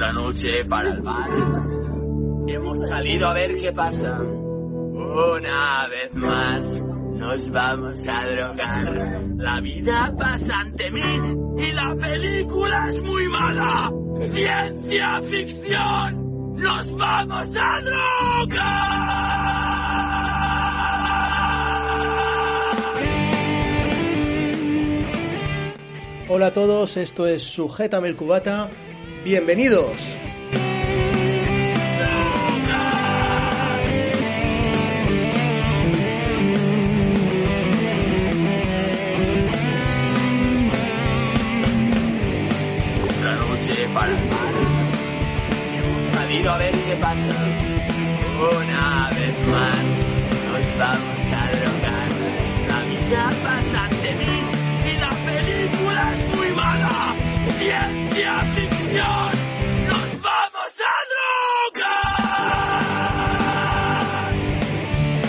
Otra noche para el bar. Hemos salido a ver qué pasa. Una vez más nos vamos a drogar. La vida pasa ante mí y la película es muy mala. Ciencia ficción. Nos vamos a drogar. Hola a todos, esto es Sujétame el Cubata. Bienvenidos. Otra noche para. Hemos salido a ver qué pasa. Una vez más nos vamos a drogar. La vida pasa ante mí y la película es muy mala. Ciencia Nos vamos a drogar.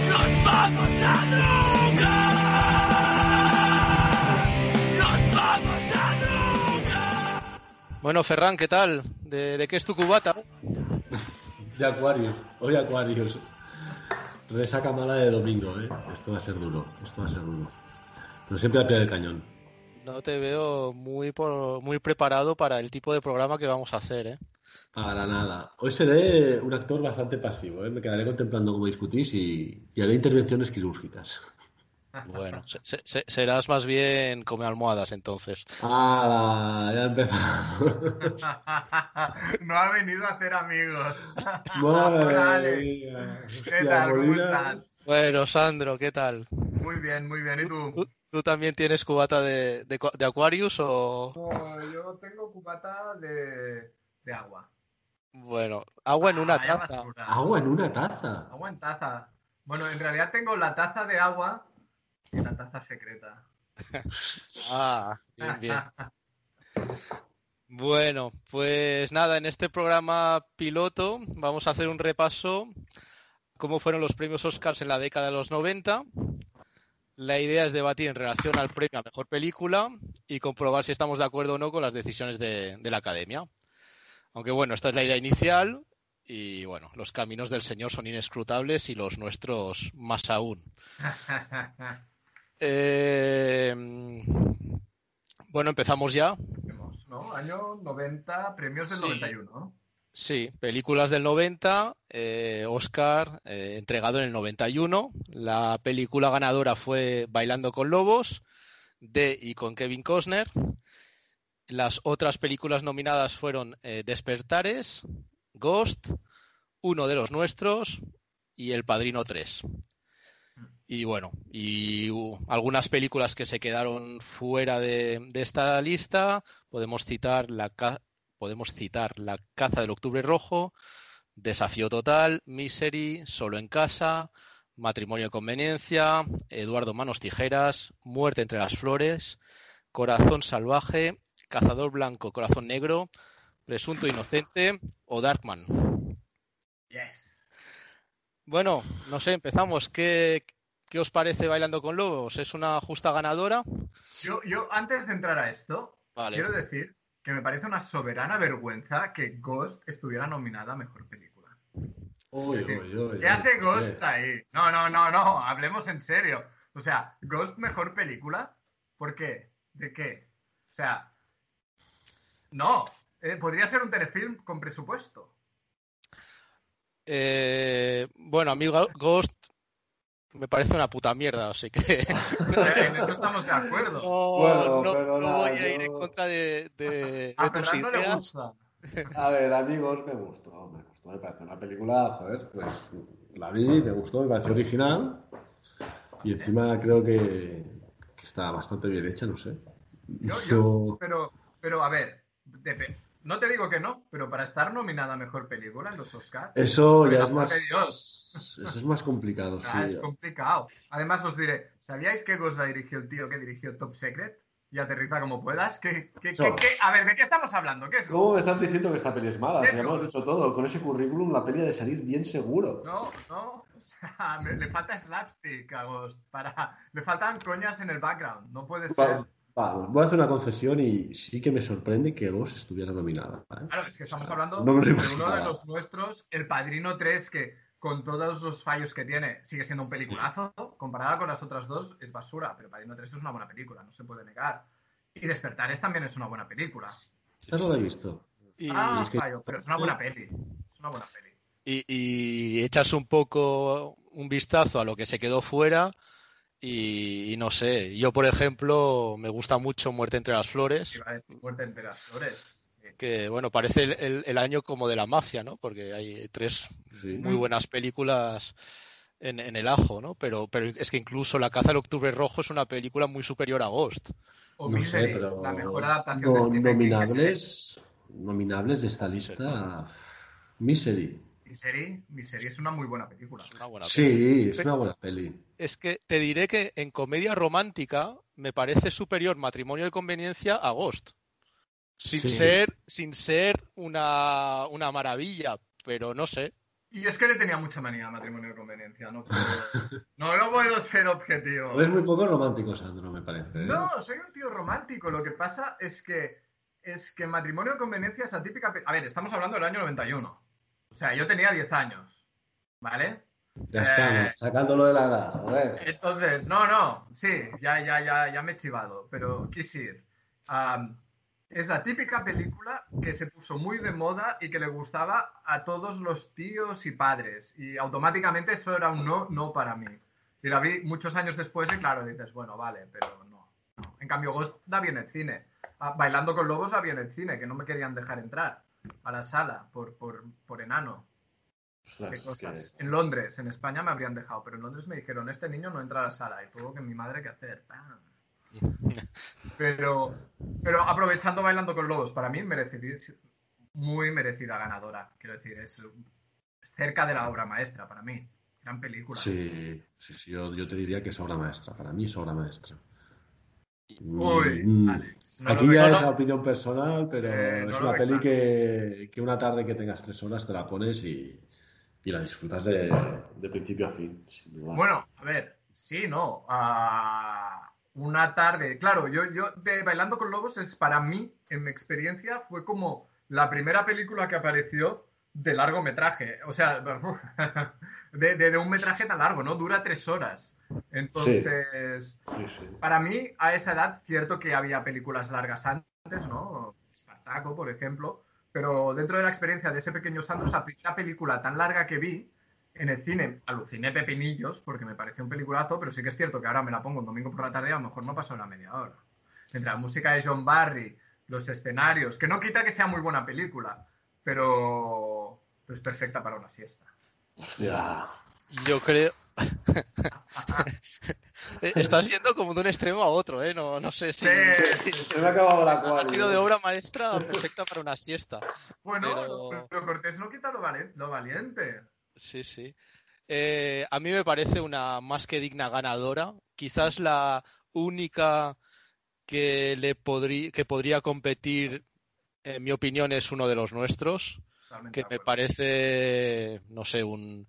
Nos vamos a drogar. Nos vamos a drogar. Bueno, Ferran, ¿qué tal? ¿De, de qué es tu cubata? De Aquarius, hoy Aquarius. Resaca mala de domingo, ¿eh? Esto va a ser duro, esto va a ser duro. Pero siempre al pie del cañón. No te veo muy por- muy preparado para el tipo de programa que vamos a hacer, ¿eh? Para nada. Hoy seré un actor bastante pasivo, ¿eh? Me quedaré contemplando cómo discutís y, y haré intervenciones quirúrgicas. Bueno, se- se- se- serás más bien come almohadas entonces. ¡Hala! Ya empezamos. no ha venido a hacer amigos. Madre mía. ¿Qué tal? ¿Cómo Molina. estás? Bueno, Sandro, ¿qué tal? Muy bien, muy bien. ¿Y ¿Tú, tú? Tú también tienes cubata de, de, de Aquarius o...? No, yo tengo cubata de, de agua. Bueno, agua en una Ah, taza. Agua en una taza. Agua en taza. Bueno, en realidad tengo la taza de agua y la taza secreta. Ah, bien, bien. Bueno, pues nada, en este programa piloto vamos a hacer un repaso cómo fueron los premios Oscars en la década de los 90. La idea es debatir en relación al premio a mejor película y comprobar si estamos de acuerdo o no con las decisiones de, de la academia. Aunque bueno, esta es la idea inicial y bueno, los caminos del Señor son inescrutables y los nuestros más aún. Eh, bueno, empezamos ya. ¿no? Año 90, premios del Sí. 91. Sí, películas del 90, eh, Oscar eh, entregado en el 91. La película ganadora fue Bailando con Lobos, de y con Kevin Costner. Las otras películas nominadas fueron eh, Despertares, Ghost, Uno de los Nuestros y El Padrino 3. Y bueno, y algunas películas que se quedaron fuera de, de esta lista, podemos citar la, podemos citar La caza del octubre rojo, Desafío total, Misery, Solo en casa, Matrimonio de conveniencia, Eduardo Manos Tijeras, Muerte entre las flores, Corazón salvaje, Cazador blanco, Corazón negro, Presunto inocente o Darkman. Yes. Bueno, no sé, empezamos. ¿Qué, qué os parece Bailando con Lobos? ¿Es una justa ganadora? Yo, yo, antes de entrar a esto, Vale. quiero decir que me parece una soberana vergüenza que Ghost estuviera nominada a mejor película. Uy, uy, uy, ¿Qué hace Ghost ahí? No, no, no, no, hablemos en serio. O sea, Ghost mejor película, ¿por qué? ¿De qué? O sea, no, eh, podría ser un telefilm con presupuesto. Eh, bueno, a mí Ghost me parece una puta mierda, así que En eso estamos de acuerdo. no, Bueno, no- pero no nada, voy a ir en contra de, de- A de tus Ferran no le ideas. gusta. A ver, amigos, me gustó, me gustó, me parece una película, joder, pues la vi, me gustó, me pareció original y encima creo que, que está bastante bien hecha, no sé. Yo, yo, pero, pero a ver, depe- no te digo que no, pero para estar nominada a mejor película en los Oscars, Eso ya es más, de Dios. eso es más complicado, ah, sí. es complicado. Además, os diré, ¿sabíais que Ghost la dirigió el tío que dirigió Top Secret? Y aterriza como puedas. ¿Qué, qué? A ver, ¿de qué estamos hablando? ¿Qué es ¿Cómo estás diciendo que esta peli es mala? Si ya hemos dicho todo, con ese currículum la peli ha de salir bien seguro. No, no, o sea, me- le falta slapstick a Ghost. Para... Le faltan coñas en el background, no puede ser. Vamos, voy a hacer una concesión y sí que me sorprende que Ghost estuviera nominada. ¿eh? Claro, es que estamos hablando no lo de uno de los nuestros, El Padrino 3, que con todos los fallos que tiene, sigue siendo un peliculazo. Comparada con las otras dos, es basura. Pero Padrino 3 es una buena película, no se puede negar. Y Despertares también es una buena película. Esta no la he visto. Y, ah, es que- fallo, pero es una buena peli. Es una buena peli. y- y echas un poco un vistazo a lo que se quedó fuera y, y no sé, yo por ejemplo me gusta mucho Muerte entre las flores, Iba a decir Muerte entre las flores. Sí. que bueno, parece el, el- el año como de la mafia, ¿no? Porque hay tres Sí. muy buenas películas en, en el ajo, ¿no? Pero, pero es que incluso La caza del octubre rojo es una película muy superior a Ghost. O No sé, Misery, pero la mejor adaptación de no- hecho. nominables, nominables de esta lista, Misery. Misery, Misery es una muy buena película. Es una buena Sí, es una buena peli. es que te diré que en comedia romántica me parece superior Matrimonio de Conveniencia a Ghost. Sin Sí. ser, sin ser una, una maravilla, pero no sé. Y es que le tenía mucha manía a matrimonio de conveniencia. No puedo, no, no puedo ser objetivo. Es muy poco romántico, Sandro, me parece. ¿eh? No, soy un tío romántico. Lo que pasa es que es que matrimonio de conveniencia es atípica. pe- A ver, estamos hablando del año 91. O sea, yo tenía 10 años. ¿Vale? Ya estamos, Eh, sacándolo de la edad, joder. Entonces, no, no, sí, ya, ya, ya, ya me he chivado, pero quise ir. Am, es la típica película que se puso muy de moda y que le gustaba a todos los tíos y padres. Y automáticamente eso era un no, no para mí. Y la vi muchos años después y claro, dices, bueno, vale, pero no. no. En cambio, Ghost da bien el cine. Ah, Bailando con Lobos da bien el cine, que no me querían dejar entrar a la sala por, por, por enano. Ostras, Qué es cosas. que- En Londres, en España me habrían dejado, pero en Londres me dijeron, este niño no entra a la sala y tuvo que mi madre que hacer. ¡pam! Pero, pero aprovechando Bailando con Lobos, para mí merecid- muy merecida ganadora. Quiero decir, es cerca de la obra maestra para mí. Gran película. Sí, sí, sí, yo, yo te diría que es obra maestra. Para mí es obra maestra. Uy, Mm, Alex, no Aquí ya es la opinión personal, pero Eh, es una peli que, que una tarde que tengas tres horas te la pones y, y la disfrutas de, de principio a fin. sin duda. Bueno, a ver, sí, no. Una tarde. Claro, yo, yo de Bailando con Lobos es para mí, en mi experiencia, fue como la primera película que apareció de largometraje. O sea, de, de- de un metraje tan largo, ¿no? Dura tres horas. Entonces, Sí, sí. para mí, a esa edad, cierto que había películas largas antes, ¿no? Espartaco, por ejemplo. Pero dentro de la experiencia de ese pequeño Sandro, esa primera película tan larga que vi en el cine, aluciné pepinillos porque me pareció un peliculazo, pero sí que es cierto que ahora me la pongo un domingo por la tarde y a lo mejor no pasó una media hora. Entre la música de John Barry, los escenarios, que no quita que sea muy buena película, pero, pero es perfecta para una siesta. Hostia. Yo creo. Estás yendo como de un extremo a otro, ¿eh? No, no sé si. Sí. Se me ha acabado la Ha cual. sido de obra maestra perfecta para una siesta. Bueno, Pero- pero, Cortés no quita lo, vali- lo valiente. Sí, sí. Eh, a mí me parece una más que digna ganadora. Quizás la única que le podría que podría competir, en mi opinión, es uno de los nuestros, Totalmente que me parece, no sé, un,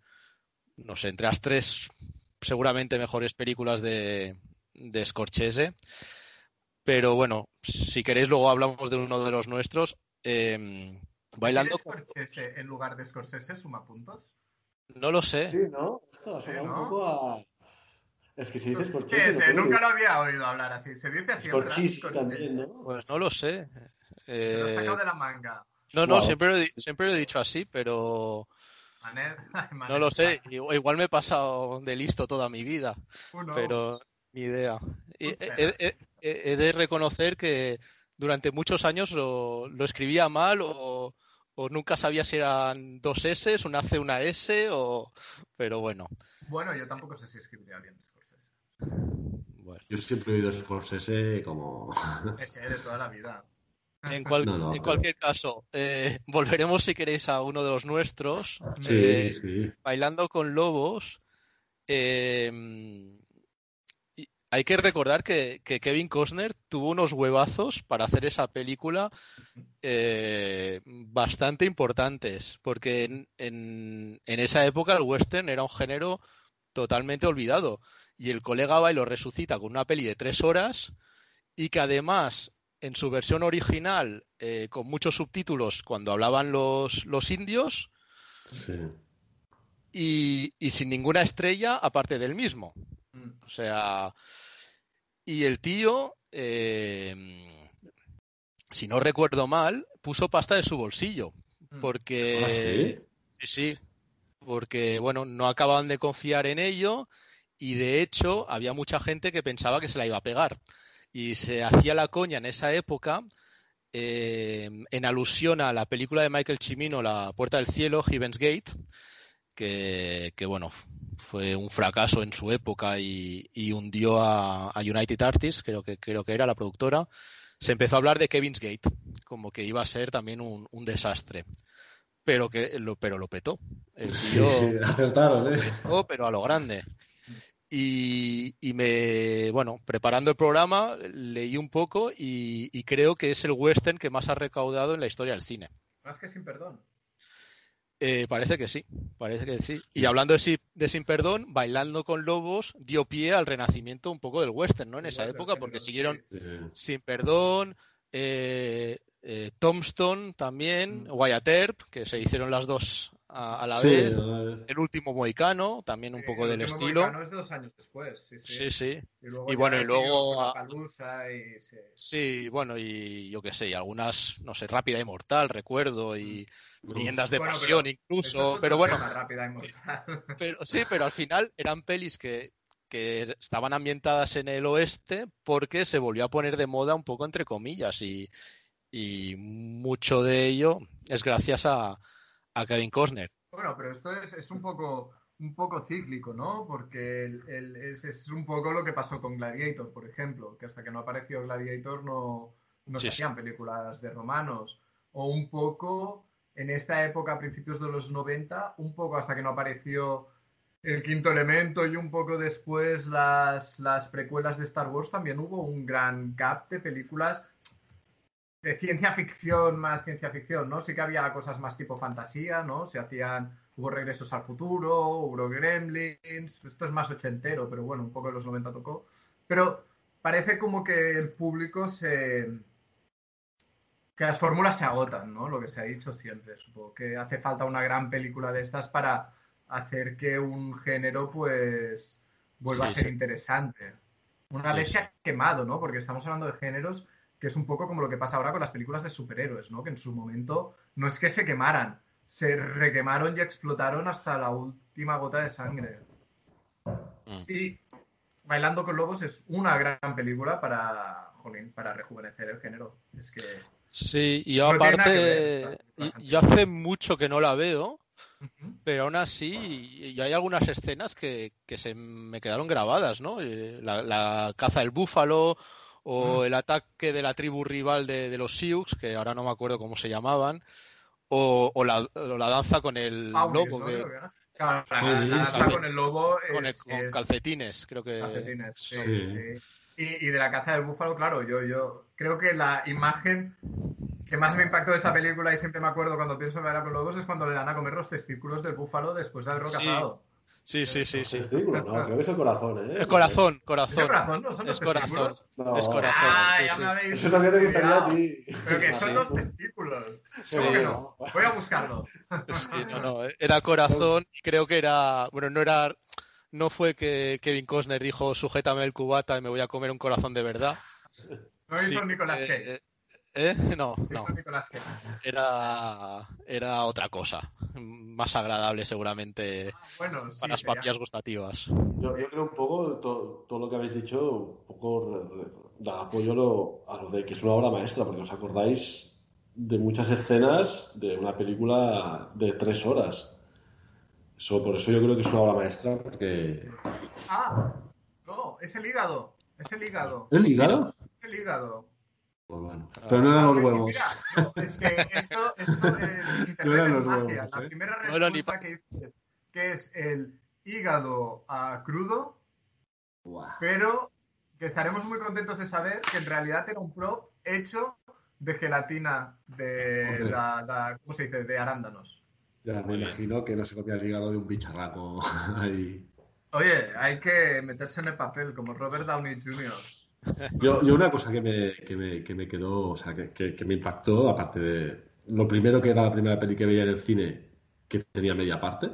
no sé, entre las tres seguramente mejores películas de, de Scorsese. Pero bueno, si queréis luego hablamos de uno de los nuestros. Eh, bailando, ¿Quieres Scorsese en lugar de Scorsese suma puntos? no lo sé. Sí, ¿no? Esto suena Sí, un poco a... Es que si dices Sí, Scorsese... sí, nunca lo había oído hablar así. Se dice así. Scorsese también, ¿no? Pues no lo sé. Se lo he Eh, sacado de la manga. No, no, Wow. siempre lo, he, siempre lo he dicho así, pero Manel- Manel- no lo sé. Igual, igual me he pasado de listo toda mi vida, Uno. pero ni idea. He, he- he- he de reconocer que durante muchos años lo, lo escribía mal o, o nunca sabía si eran dos S, una C, una S, o... pero bueno. Bueno, yo tampoco sé si escribiría bien Scorsese. bueno. Yo siempre he oído Scorsese como... Ese de toda la vida. En, cual- No, no, en pero- cualquier caso, eh, volveremos si queréis a uno de los nuestros. Sí, Eh, sí. Bailando con Lobos. eh, y hay que recordar que, que Kevin Costner tuvo unos huevazos para hacer esa película eh, bastante importantes, porque en, en- en esa época el western era un género totalmente olvidado. Y el colega va y lo resucita con una peli de tres horas y que además en su versión original, eh, con muchos subtítulos cuando hablaban los, los indios, Sí. y, y sin ninguna estrella aparte del mismo. Mm. O sea, y el tío, eh, si no recuerdo mal, puso pasta de su bolsillo, Mm. porque sí, sí, porque bueno, no acababan de confiar en ello y de hecho había mucha gente que pensaba que se la iba a pegar y se hacía la coña en esa época. eh, en alusión a la película de Michael Cimino, La Puerta del Cielo, Heaven's Gate, que, que, bueno, fue un fracaso en su época y, y hundió a, a United Artists, creo que, creo que era la productora, se empezó a hablar de Kevin's Gate, como que iba a ser también un, un desastre. Pero que lo, pero lo petó. El Sí, sí, acertaron, ¿eh? petó, pero a lo grande. Y, y me, bueno, preparando el programa, leí un poco y, y creo que es el western que más ha recaudado en la historia del cine. Más que sin perdón. Eh, parece que sí, parece que sí. Y hablando de, si- de Sin Perdón, Bailando con Lobos dio pie al renacimiento un poco del western, ¿no? En esa Igual época, porque siguieron. Sí. Sin Perdón, eh, eh, Tombstone también, Mm. Wyatt Earp, que se hicieron las dos a, a la Sí, vez. El último Mohicano, también un poco el del estilo. Mohicano es de dos años después, sí, sí. Sí, sí. Y, luego Y bueno, y luego a- y sí. Sí, bueno, y yo qué sé, y algunas, no sé, Rápida y Mortal, recuerdo, y Leyendas de Bueno, Pasión pero incluso, pero bueno, tema, rápida y mortal. pero, sí, pero al final eran pelis que, que estaban ambientadas en el oeste porque se volvió a poner de moda un poco entre comillas y, y mucho de ello es gracias a, a Kevin Costner. Bueno, pero esto es, es un poco un poco cíclico, ¿no? Porque el- el- es, es un poco lo que pasó con Gladiator, por ejemplo, que hasta que no apareció Gladiator no, no Sí, se hacían películas de romanos. O un poco en esta época, a principios de los 90, un poco hasta que no apareció el quinto elemento y un poco después las, las precuelas de Star Wars, también hubo un gran gap de películas de ciencia ficción más ciencia ficción, ¿no? Sí que había cosas más tipo fantasía, ¿no? Se hacían, hubo regresos al futuro, hubo gremlins, esto es más ochentero, pero bueno, un poco de los 90 tocó. Pero parece como que el público se... que las fórmulas se agotan, ¿no? Lo que se ha dicho siempre. Supongo que hace falta una gran película de estas para hacer que un género, pues, vuelva Sí, a ser sí. interesante. Una vez sí. se ha quemado, ¿no? Porque estamos hablando de géneros que es un poco como lo que pasa ahora con las películas de superhéroes, ¿no? Que en su momento no es que se quemaran, se requemaron y explotaron hasta la última gota de sangre. Mm. Y Bailando con Lobos es una gran película para, jolín, para rejuvenecer el género. Es que... Sí, y yo No ver aparte, yo hace mucho que no la veo, pero aún así, y hay algunas escenas que, que se me quedaron grabadas, ¿no? Eh, La, la caza del búfalo o el ataque de la tribu rival de, de los Sioux, que ahora no me acuerdo cómo se llamaban, o, o la, o la danza con el Paulis, lobo, la- la danza sí. con el lobo con, el- es, con es- calcetines, creo que... Calcetines, sí, Sí. sí. Y, y de la caza del búfalo, claro, yo, yo creo que la imagen que más me impactó de esa película y siempre me acuerdo cuando pienso en Bailar con Lobos es cuando le dan a comer los testículos del búfalo después de haberlo Sí, cazado. Sí, sí, sí, sí. Testículos, no, creo que es el corazón, ¿eh? El corazón, ¿Es el corazón. corazón? ¿No son los Es corazón. testículos? No. Es corazón. Ah, sí, ya sí. me habéis Eso también te gustaría a ti. Pero que son los testículos. Sí. ¿Cómo que no? Voy a buscarlo. Sí, no, no, era corazón y creo que era, bueno, no era, no fue que Kevin Costner dijo sujétame el cubata y me voy a comer un corazón de verdad. No hizo Sí, Nicolás eh, Cage. eh, ¿eh? No, no, era, era otra cosa, más agradable seguramente Ah, Bueno, sí, para las sería- papillas gustativas. Yo, yo creo un poco, to- todo lo que habéis dicho, un poco da apoyo lo- a lo de que es una obra maestra, porque os acordáis de muchas escenas de una película de tres horas. Eso, por eso yo creo que es una obra maestra, porque... Ah, no, es el hígado. Es el hígado. ¿El hígado? Es el hígado. Pues bueno. Pero no eran los Ah, huevos. Mira, no, es que esto, esto es, No eran es los magia. huevos, La ¿eh? primera No respuesta que dices que es el hígado ah, crudo, pero que estaremos muy contentos de saber que en realidad era un prop hecho de gelatina de, Hombre. la- la- ¿cómo se dice? De arándanos. Ya me imagino que no se copia el hígado de un bicharraco ahí. Oye, hay que meterse en el papel como Robert Downey Jr. Yo, yo una cosa que me, que me, que me quedó, o sea, que, que- que me impactó, aparte de lo primero que era la primera peli que veía en el cine, que tenía media parte.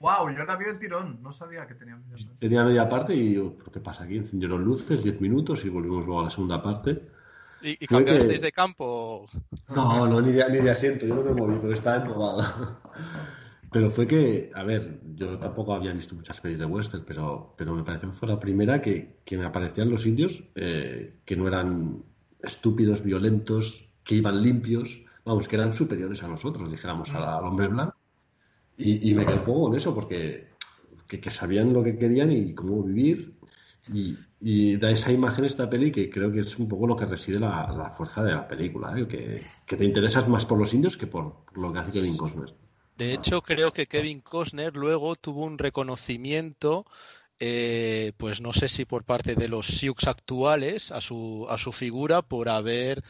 Wow, yo la vi el tirón, no sabía que tenía media parte. Tenía media parte y yo, ¿pero ¿qué pasa aquí? Encendieron luces, 10 minutos y volvimos luego a la segunda parte. ¿Y, y cambiasteis que- de campo? No, no, ni de, ni de asiento, yo no me moví, pero estaba embobado. Pero fue que, a ver, yo tampoco había visto muchas pelis de western, pero, pero me pareció que fue la primera que, que me aparecían los indios eh, que no eran estúpidos, violentos, que iban limpios, vamos, que eran superiores a nosotros, dijéramos, al, al hombre blanco. Y, y me quedé un poco con eso, porque que, que sabían lo que querían y cómo vivir. Y, y da esa imagen esta peli que creo que es un poco lo que reside la, la fuerza de la película, ¿eh? que, que te interesas más por los indios que por lo que hace Kevin Costner. De hecho, creo que Kevin Costner luego tuvo un reconocimiento, eh, pues no sé si por parte de los Sioux actuales a su, a su figura por haber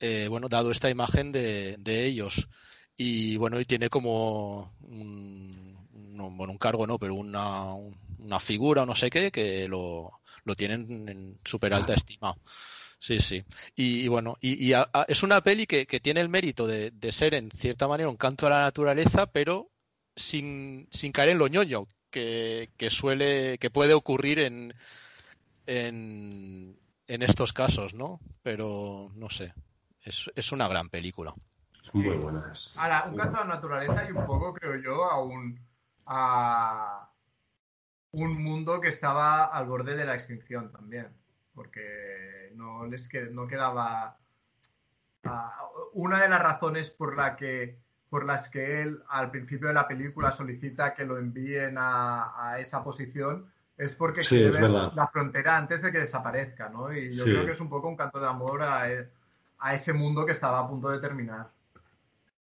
eh, bueno, dado esta imagen de, de ellos. Y bueno, y tiene como un, no, bueno, un cargo, no, pero una, una figura o no sé qué, que lo, lo tienen en súper alta estima. Sí, sí. Y, y bueno, y, y a- a- es una peli que, que tiene el mérito de, de ser en cierta manera un canto a la naturaleza, pero sin, sin caer en lo ñoño, que, que suele, que puede ocurrir en, en, en estos casos, ¿no? Pero no sé. Es, es una gran película. Muy buenas. Ahora, un canto a la naturaleza y un poco, creo yo, a un, a un mundo que estaba al borde de la extinción también. Porque no les que- no quedaba. ah, una de las razones por, la que, por las que él al principio de la película solicita que lo envíen a, a esa posición es porque Sí, quiere es ver la frontera antes de que desaparezca, ¿no? Y yo Sí. creo que es un poco un canto de amor a, a ese mundo que estaba a punto de terminar.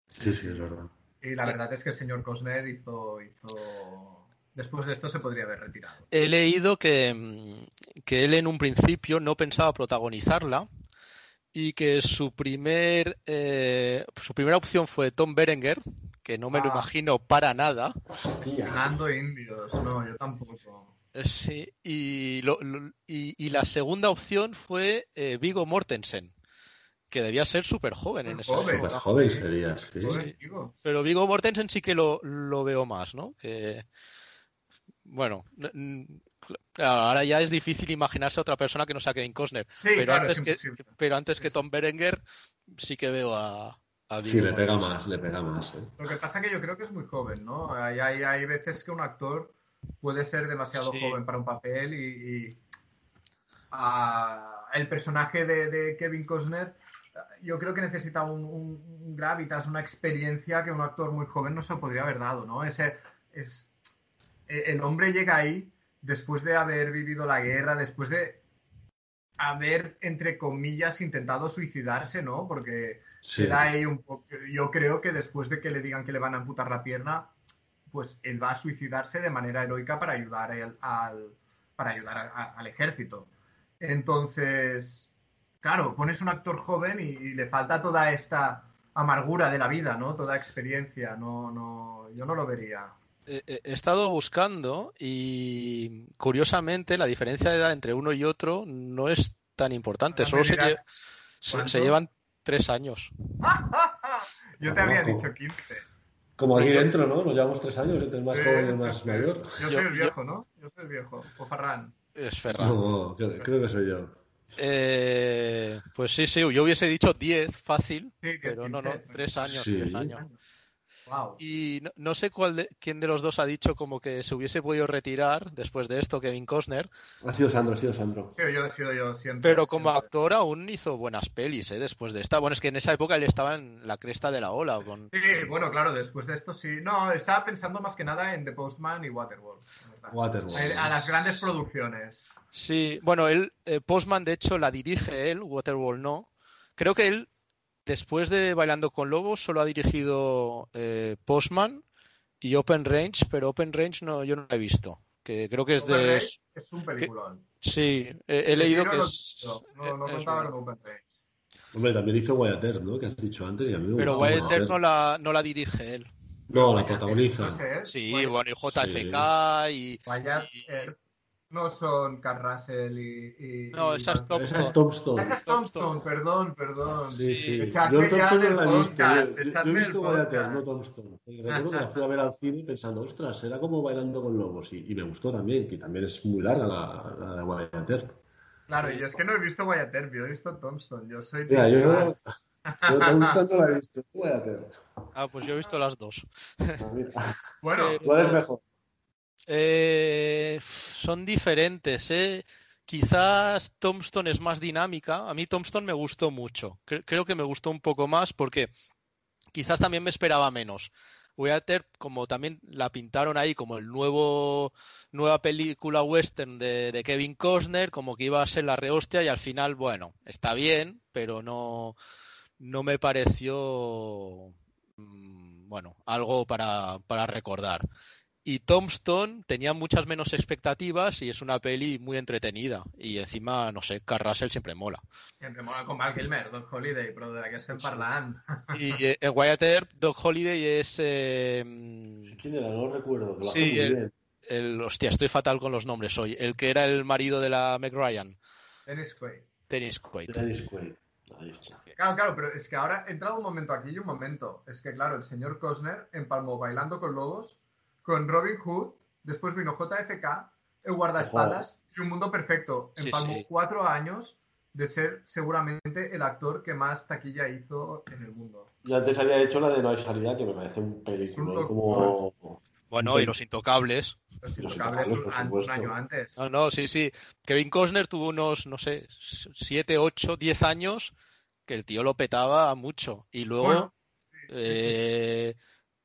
Sí, sí, es verdad. Y la verdad es que el señor Costner hizo, hizo... Después de esto se podría haber retirado. He leído que, mm, que él en un principio no pensaba protagonizarla y que su primer eh, su primera opción fue Tom Berenger, que no me lo Ah. imagino para nada. Ganando indios. No, yo tampoco. Eh, Sí, y, lo- lo- y, y la segunda opción fue eh, Viggo Mortensen, que debía ser súper joven en esa joven. Súper joven sí. Digo. Pero Viggo Mortensen sí que lo, lo veo más, ¿no? Que, bueno, ahora ya es difícil imaginarse a otra persona que no sea Kevin Costner. Sí, pero, claro, antes es que, imposible. pero antes que Tom. Berenger sí que veo a, a Sí, le pega más, le pega más. ¿eh? Lo que pasa es que yo creo que es muy joven, ¿no? Hay, hay, hay veces que un actor puede ser demasiado Sí. joven para un papel y, y, el personaje de, de Kevin Costner yo creo que necesita un, un- un gravitas, una experiencia que un actor muy joven no se podría haber dado, ¿no? Ese, es, el hombre llega ahí después de haber vivido la guerra, después de haber, entre comillas, intentado suicidarse, ¿no? Porque Sí. queda ahí un poco. Yo creo que después de que le digan que le van a amputar la pierna, pues él va a suicidarse de manera heroica para ayudar al, al- para ayudar a- a- al ejército. Entonces, claro, pones un actor joven y, y le falta toda esta amargura de la vida, ¿no? Toda experiencia. No, no, yo no lo vería. Eh, eh, He estado buscando y curiosamente la diferencia de edad entre uno y otro no es tan importante. Solo se, lle- se- ¿cuánto? se llevan tres años. Yo te habría Ojo. dicho 15. Como aquí dentro, ¿no? Nos llevamos tres años, entre el más Sí, joven y el más sí. mayor. Yo soy el viejo, ¿no? Yo soy el viejo. O Farran. Es Ferran. No, creo, creo que soy yo. Eh, pues sí, sí, yo hubiese dicho 10 fácil, Sí, que pero no, no, 15, tres años, Sí. tres años. Wow. Y no, no sé cuál de- quién de los dos ha dicho como que se hubiese podido retirar después de esto, Kevin Costner, Ha sido Sandro, ha sido Sandro. Sí, yo he sido yo siempre. pero como siempre. actor aún hizo buenas pelis, ¿eh? Después de esta. Bueno, es que en esa época él estaba en la cresta de la ola. o Con... Sí, bueno, claro, después de esto sí. No, estaba pensando más que nada en The Postman y Waterworld. Waterworld. A, a las grandes producciones. Sí, bueno, él, eh, Postman de hecho la dirige él, Waterworld no. Creo que él, después de Bailando con Lobos, solo ha dirigido eh, Postman y Open Range, pero Open Range no, yo no la he visto. Que creo que es Open de. Range es un peliculón. Sí, he, he leído que no, es. No, no es contaba bueno. con Open Range. Hombre, también hizo Wyatt Earp, ¿no? Que has dicho antes y a mí me Pero Wyatt no la, no la dirige él. No, la protagoniza. ¿eh? Sí, bueno, y JFK y, Wyatt y- Earp no son Carl Russell y. y- No, esa es Van- Esa es Tombstone. Tombstone. Esa es Tombstone, perdón, perdón. Sí, sí. Echadme Yo Tombstone no la he visto. Yo- he visto podcast. no Tombstone. Recuerdo que la fui a ver al cine pensando, ostras, será como bailando con lobos. Y, y me gustó también, que también es muy larga la, la de Earp. Claro, yo es que no he visto Earp, yo he visto Tombstone. Yo soy. Mira, yo, yo Tombstone no la he visto. Ah, pues yo he visto las dos. Ah, mira. Bueno, Eh, ¿Cuál es mejor? Eh, son diferentes, ¿eh? Quizás Tombstone es más dinámica. A mí Tombstone me gustó mucho. Cre- creo que me gustó un poco más porque quizás también me esperaba menos. Wyatt Earp, como también la pintaron ahí como el nuevo nueva película western de, de Kevin Costner, como que iba a ser la rehostia y al final, bueno, está bien, pero no, no me pareció mm, bueno, algo para, para recordar. Y Tombstone tenía muchas menos expectativas y es una peli muy entretenida. Y encima, no sé, Carl Russell siempre mola. siempre mola con Val Kilmer, Doc Holiday, però de la que estem parlant. Y eh, en Wyatt Earp, Doc Holiday es eh, ¿Quién era? No recuerdo. lo Sí, hace muy el- hostia, estoy fatal con los nombres hoy. El que era el marido de la Meg Ryan, Dennis Quaid. Dennis Quaid. Dennis Quaid. Ahí está. Claro, claro, pero es que ahora he entrado un momento aquí y un momento. Es que, claro, el señor Costner empalmó Bailando con Lobos con Robin Hood, después vino JFK, El Guardaespaldas y Un Mundo Perfecto. Sí, Empalmó sí. cuatro años de ser seguramente el actor que más taquilla hizo en el mundo. Y antes había hecho la de No hay salida, que me parece un película como... Bueno, y Los Intocables. Los Los Intocables un, año antes. No, no, sí, sí. Kevin Costner tuvo unos, no sé, 7, 8, 10 años que el tío lo petaba mucho. Y luego Bueno, eh,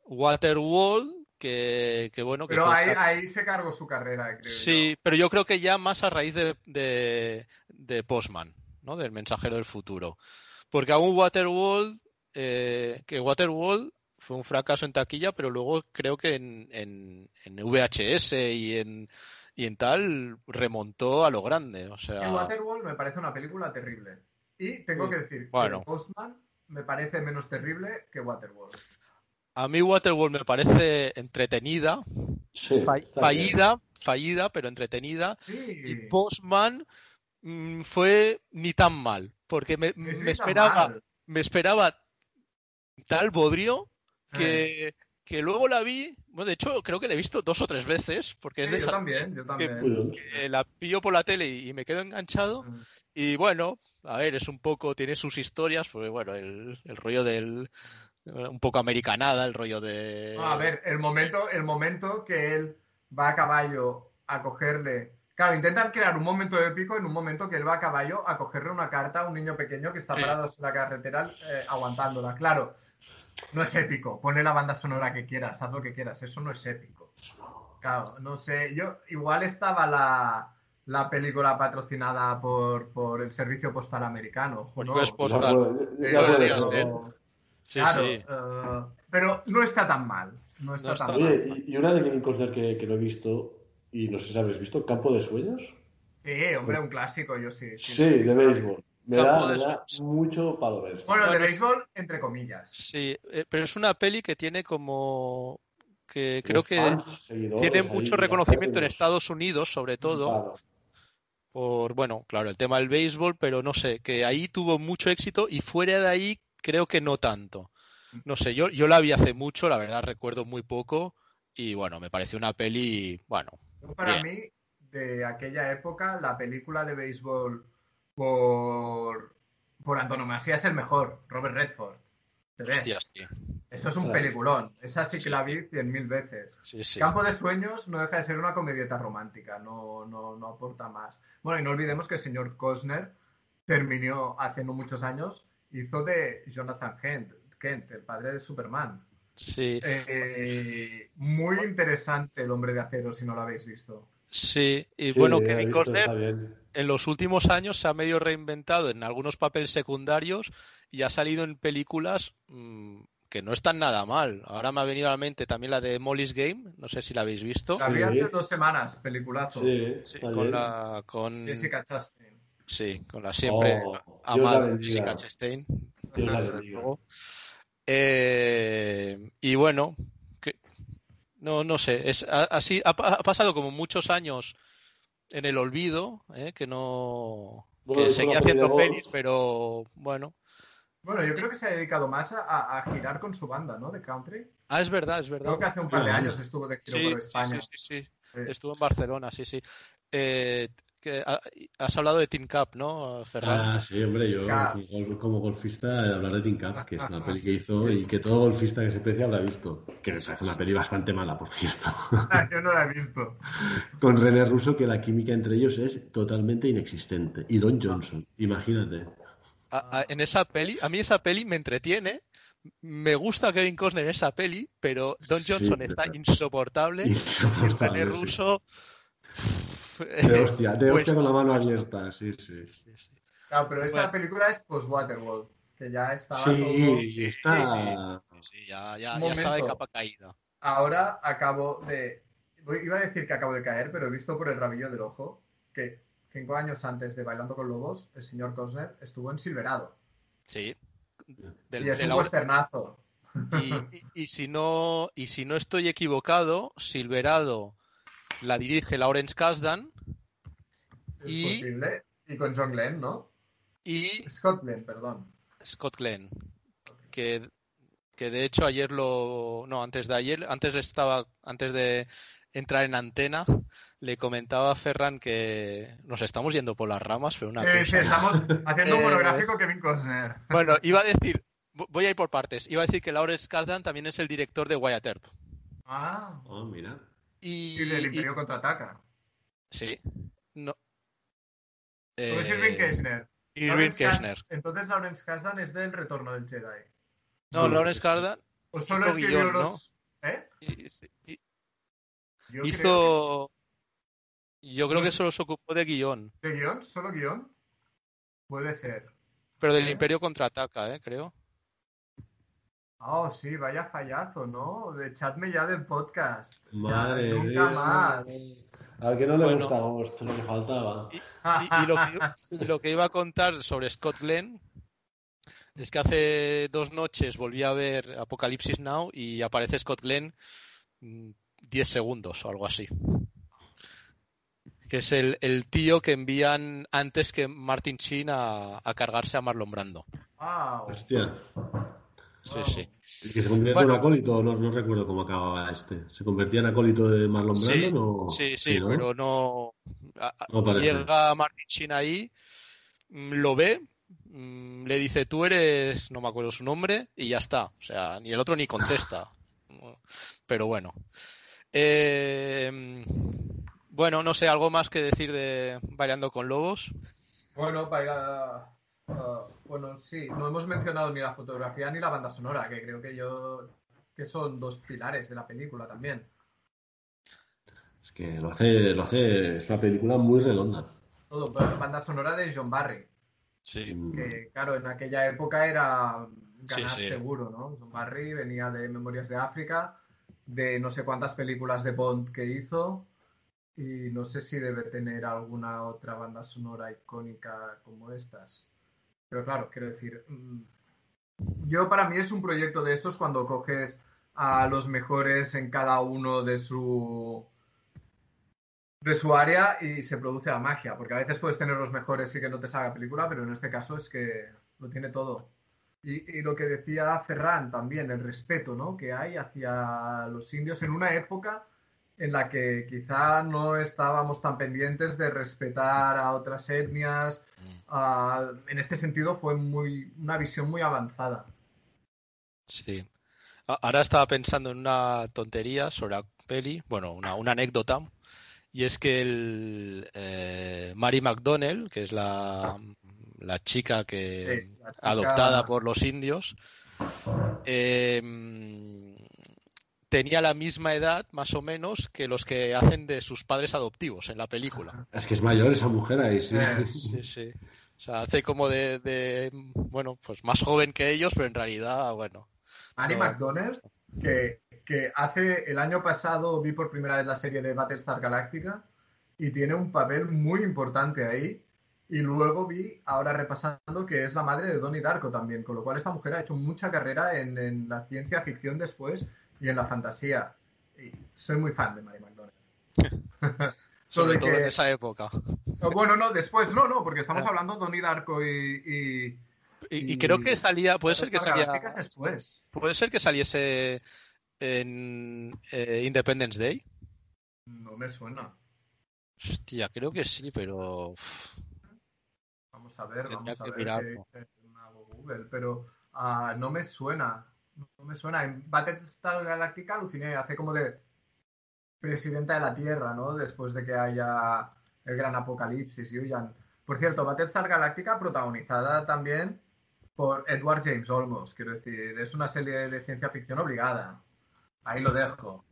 Waterworld, que, que bueno, que pero ahí, ahí se cargó su carrera, creo Sí, pero yo creo que ya más a raíz de, de, de Postman, ¿no? Del mensajero del futuro. Porque aún Waterworld, eh, que Waterworld fue un fracaso en taquilla, pero luego creo que en, en, en VHS y en, y en tal remontó a lo grande. O yo. sea, Waterworld me parece una película terrible. Y tengo que decir Bueno. que Postman me parece menos terrible que Waterworld. A mí Waterworld me parece entretenida, Sí, fallida, fallida, pero entretenida. Y. Postman mm, fue ni tan mal, porque me, me esperaba, mal. me esperaba tal bodrio que, que luego la vi, bueno, de hecho creo que la he visto dos o tres veces, porque es de yo esas también, yo también. Que la pillo por la tele y, y me quedo enganchado. Mm. Y bueno, a ver, es un poco, tiene sus historias, pues bueno, el, el rollo del, un poco americanada, el rollo de... No, a ver, el momento, el momento que él va a caballo a cogerle. Claro, intentan crear un momento épico en un momento que él va a caballo a cogerle una carta a un niño pequeño que está Sí. parado en la carretera eh, aguantándola. Claro, no es épico. Ponle la banda sonora que quieras, haz lo que quieras. Eso no es épico. Claro, no sé. Yo igual estaba la, la película patrocinada por, por el servicio postal americano. ¿no? Ya Postal. Eh, Sí, claro, sí. eh, pero no está tan mal. No está No tan está mal. Oye, y y una de Kevin Costner que, que no he visto, y no sé si habéis visto, Campo de Sueños. Sí, hombre, un clásico, yo sí. Sí, de béisbol. Me Campo da, de me da mucho palo ver esto. Bueno, de Bueno, béisbol, entre comillas. Sí, eh, pero es una peli que tiene como que creo Los que fans, tiene ahí, mucho reconocimiento en. Estados Unidos, sobre todo, Claro. por, bueno, claro, el tema del béisbol, pero no sé, que ahí tuvo mucho éxito y fuera de ahí creo que no tanto. No sé, yo, yo la vi hace mucho, la verdad recuerdo muy poco y bueno, me pareció una peli, bueno, Para Bien. mí, de aquella época, la película de béisbol por, por antonomasia es el mejor, Robert Redford. Hostia, sí, Eso es un peliculón. Esa sí que la vi cien mil veces. sí, sí. Campo de Sueños no deja de ser una comedieta romántica, no, no, no aporta más. Bueno, y no olvidemos que el señor Costner terminó hace no muchos años, hizo de Jonathan Kent, Kent el padre de Superman. Sí, Eh, muy interesante el hombre de acero, si no lo habéis visto. sí, y Sí, bueno, he Kevin Costner en los últimos años se ha medio reinventado en algunos papeles secundarios y ha salido en películas mm, que no están nada mal. Ahora me ha venido a la mente también la de Molly's Game, no sé si la habéis visto. La vi Sí. hace dos semanas, peliculazo. Sí, con la con Jessica Chastain. Sí, con la siempre Oh, amada. Jessica Chastain. Eh, y bueno, que- no, no sé, es, ha, así, ha, pa- ha pasado como muchos años en el olvido, ¿eh? que no. Bueno, que seguía haciendo pelis, pero bueno. Bueno, yo creo que se ha dedicado más a, girar con su banda, ¿no? De country. Ah, es verdad, es verdad. Creo que hace un par de años estuvo de giro Sí, por España. sí, sí, sí. Sí. Estuvo en Barcelona, sí, sí. Eh, que, ha- has hablado de Team Cup, ¿no, Ferran? Ah, sí, hombre, yo Ya. como, gol- como golfista hablar de Team Cup, que es una peli que hizo y que todo golfista que se precie habrá visto. Que me parece una peli bastante mala, por cierto. Ah, yo no la he visto. Con René Russo, que la química entre ellos es totalmente inexistente. Y Don Johnson, imagínate. A- a- en esa peli, a mí esa peli me entretiene. Me gusta Kevin Costner en esa peli, pero Don Sí, Johnson pero- está insoportable. Insoportable, René sí. De hostia, de Pues- hostia con la mano abierta, sí, sí. Sí, sí. Claro, pero esa Bueno. película es post-Waterworld, que ya estaba todo... Sí, Sí, está. sí, sí. Sí, ya, ya, ya estaba de capa caída. Ahora acabo de... Iba a decir que acabo de caer, pero he visto por el rabillo del ojo que cinco años antes de Bailando con Lobos, el señor Costner estuvo en Silverado. Sí. Del- y es de un la- westernazo. y, y- y si no, y si no estoy equivocado, Silverado la dirige Lawrence Kasdan Es Y- posible. Y con John Glenn, ¿no? y Scott Glenn, perdón. Scott Glenn, que, que de hecho ayer lo, no, antes de ayer, antes estaba, antes de entrar en antena, le comentaba a Ferran que nos estamos yendo por las ramas, pero una Eh, sí, cosa. estamos haciendo un monográfico Kevin Costner. Bueno, iba a decir, vo- voy a ir por partes, iba a decir que Lawrence Kasdan también es el director de Wyatt Earp. Ah, Oh, mira. Y, y del y- Imperio contraataca. sí, no. ¿Cómo es Eh, Irving Kirchner? Irving Kirchner. Entonces Lawrence Kasdan es del Retorno del Jedi. No, Sí. Lawrence Kasdan O solo Hizo escribió guion, ¿no? los... ¿Eh? y- y- Yo creo que hizo. Yo creo que solo se ocupó de guion, ¿De guion? ¿Solo guion? Puede ser. pero del ¿Eh? Imperio contraataca, ¿eh? creo. Oh, sí, vaya fallazo, ¿no? Echadme ya del podcast. Ya, Madre nunca mía. más. Al que no le Bueno. gusta Ghost, lo que faltaba. Y, y lo, que, y lo que iba a contar sobre Scott Glenn es que hace dos noches volví a ver Apocalipsis Now y aparece Scott Glenn mm, 10 segundos o algo así. Que es el, el tío que envían antes que Martin Sheen a, a cargarse a Marlon Brando. Wow. Hostia. Sí, sí. ¿Y que se convierte Bueno. en acólito? No, no recuerdo cómo acababa este. ¿Se convertía en acólito de Marlon Sí? Sí, sí, ¿no? pero no. a- llega Martin Sheen ahí, mm, lo ve, mm, le dice tú eres, no me acuerdo su nombre, y ya está. O sea, ni el otro ni contesta. Pero bueno. Eh, bueno, no sé, algo más que decir de Bailando con Lobos. Bueno, para... ah, bueno, sí, no hemos mencionado ni la fotografía ni la banda sonora, que creo que yo... que son dos pilares de la película también. Es que lo hace, lo hace... Es una película muy redonda. Todo, ba- banda sonora de John Barry, Sí. Mm. que claro, en aquella época era ganar Sí, sí. seguro, ¿no? John Barry venía de Memorias de África, de no sé cuántas películas de Bond que hizo, y no sé si debe tener alguna otra banda sonora icónica como estas. Pero claro, quiero decir, mm, yo para mí es un proyecto de esos cuando coges a los mejores en cada uno de su de su área y se produce la magia, porque a veces puedes tener los mejores y que no te salga película, pero en este caso es que lo tiene todo. Y, y lo que decía Ferran también, el respeto ¿no? que hay hacia los indios en una época en la que quizá no estábamos tan pendientes de respetar a otras etnias. ah, en este sentido fue muy, una visión muy avanzada. Sí. Ahora estaba pensando en una tontería sobre la peli, bueno, una, una anécdota, y es que el, eh, Mary McDonnell, que es la, la chica que Sí, la chica- adoptada por los indios, eh, tenía la misma edad, más o menos, que los que hacen de sus padres adoptivos en la película. Es que es mayor esa mujer ahí, sí. Eh, Sí, sí. O sea, hace como de, de, bueno, pues más joven que ellos, pero en realidad, bueno. Annie No. McDonald, que, que hace el año pasado vi por primera vez la serie de Battlestar Galactica y tiene un papel muy importante ahí. Y luego vi, ahora repasando, que es la madre de Donnie Darko también, con lo cual esta mujer ha hecho mucha carrera en, en la ciencia ficción después y en la fantasía. Y soy muy fan de Mary McDonald. Sobre todo que- en esa época. Bueno, no, después no, no, porque estamos Ah. hablando de Donnie Darko y... y... Y, y Y- creo que salía, puede ser que salía, después. puede ser que saliese en eh, Independence Day. No me suena. Hostia, creo que sí, pero uf, Vamos a ver, Tendría vamos a ver qué dice Google, pero ah, no me suena. No me suena. En Battlestar Galactica aluciné, hace como de presidenta de la Tierra, ¿no? Después de que haya el gran apocalipsis y huyan. Por cierto, Battlestar Galactica protagonizada también por Edward James Olmos, quiero decir, es una serie de ciencia ficción obligada. Ahí lo dejo.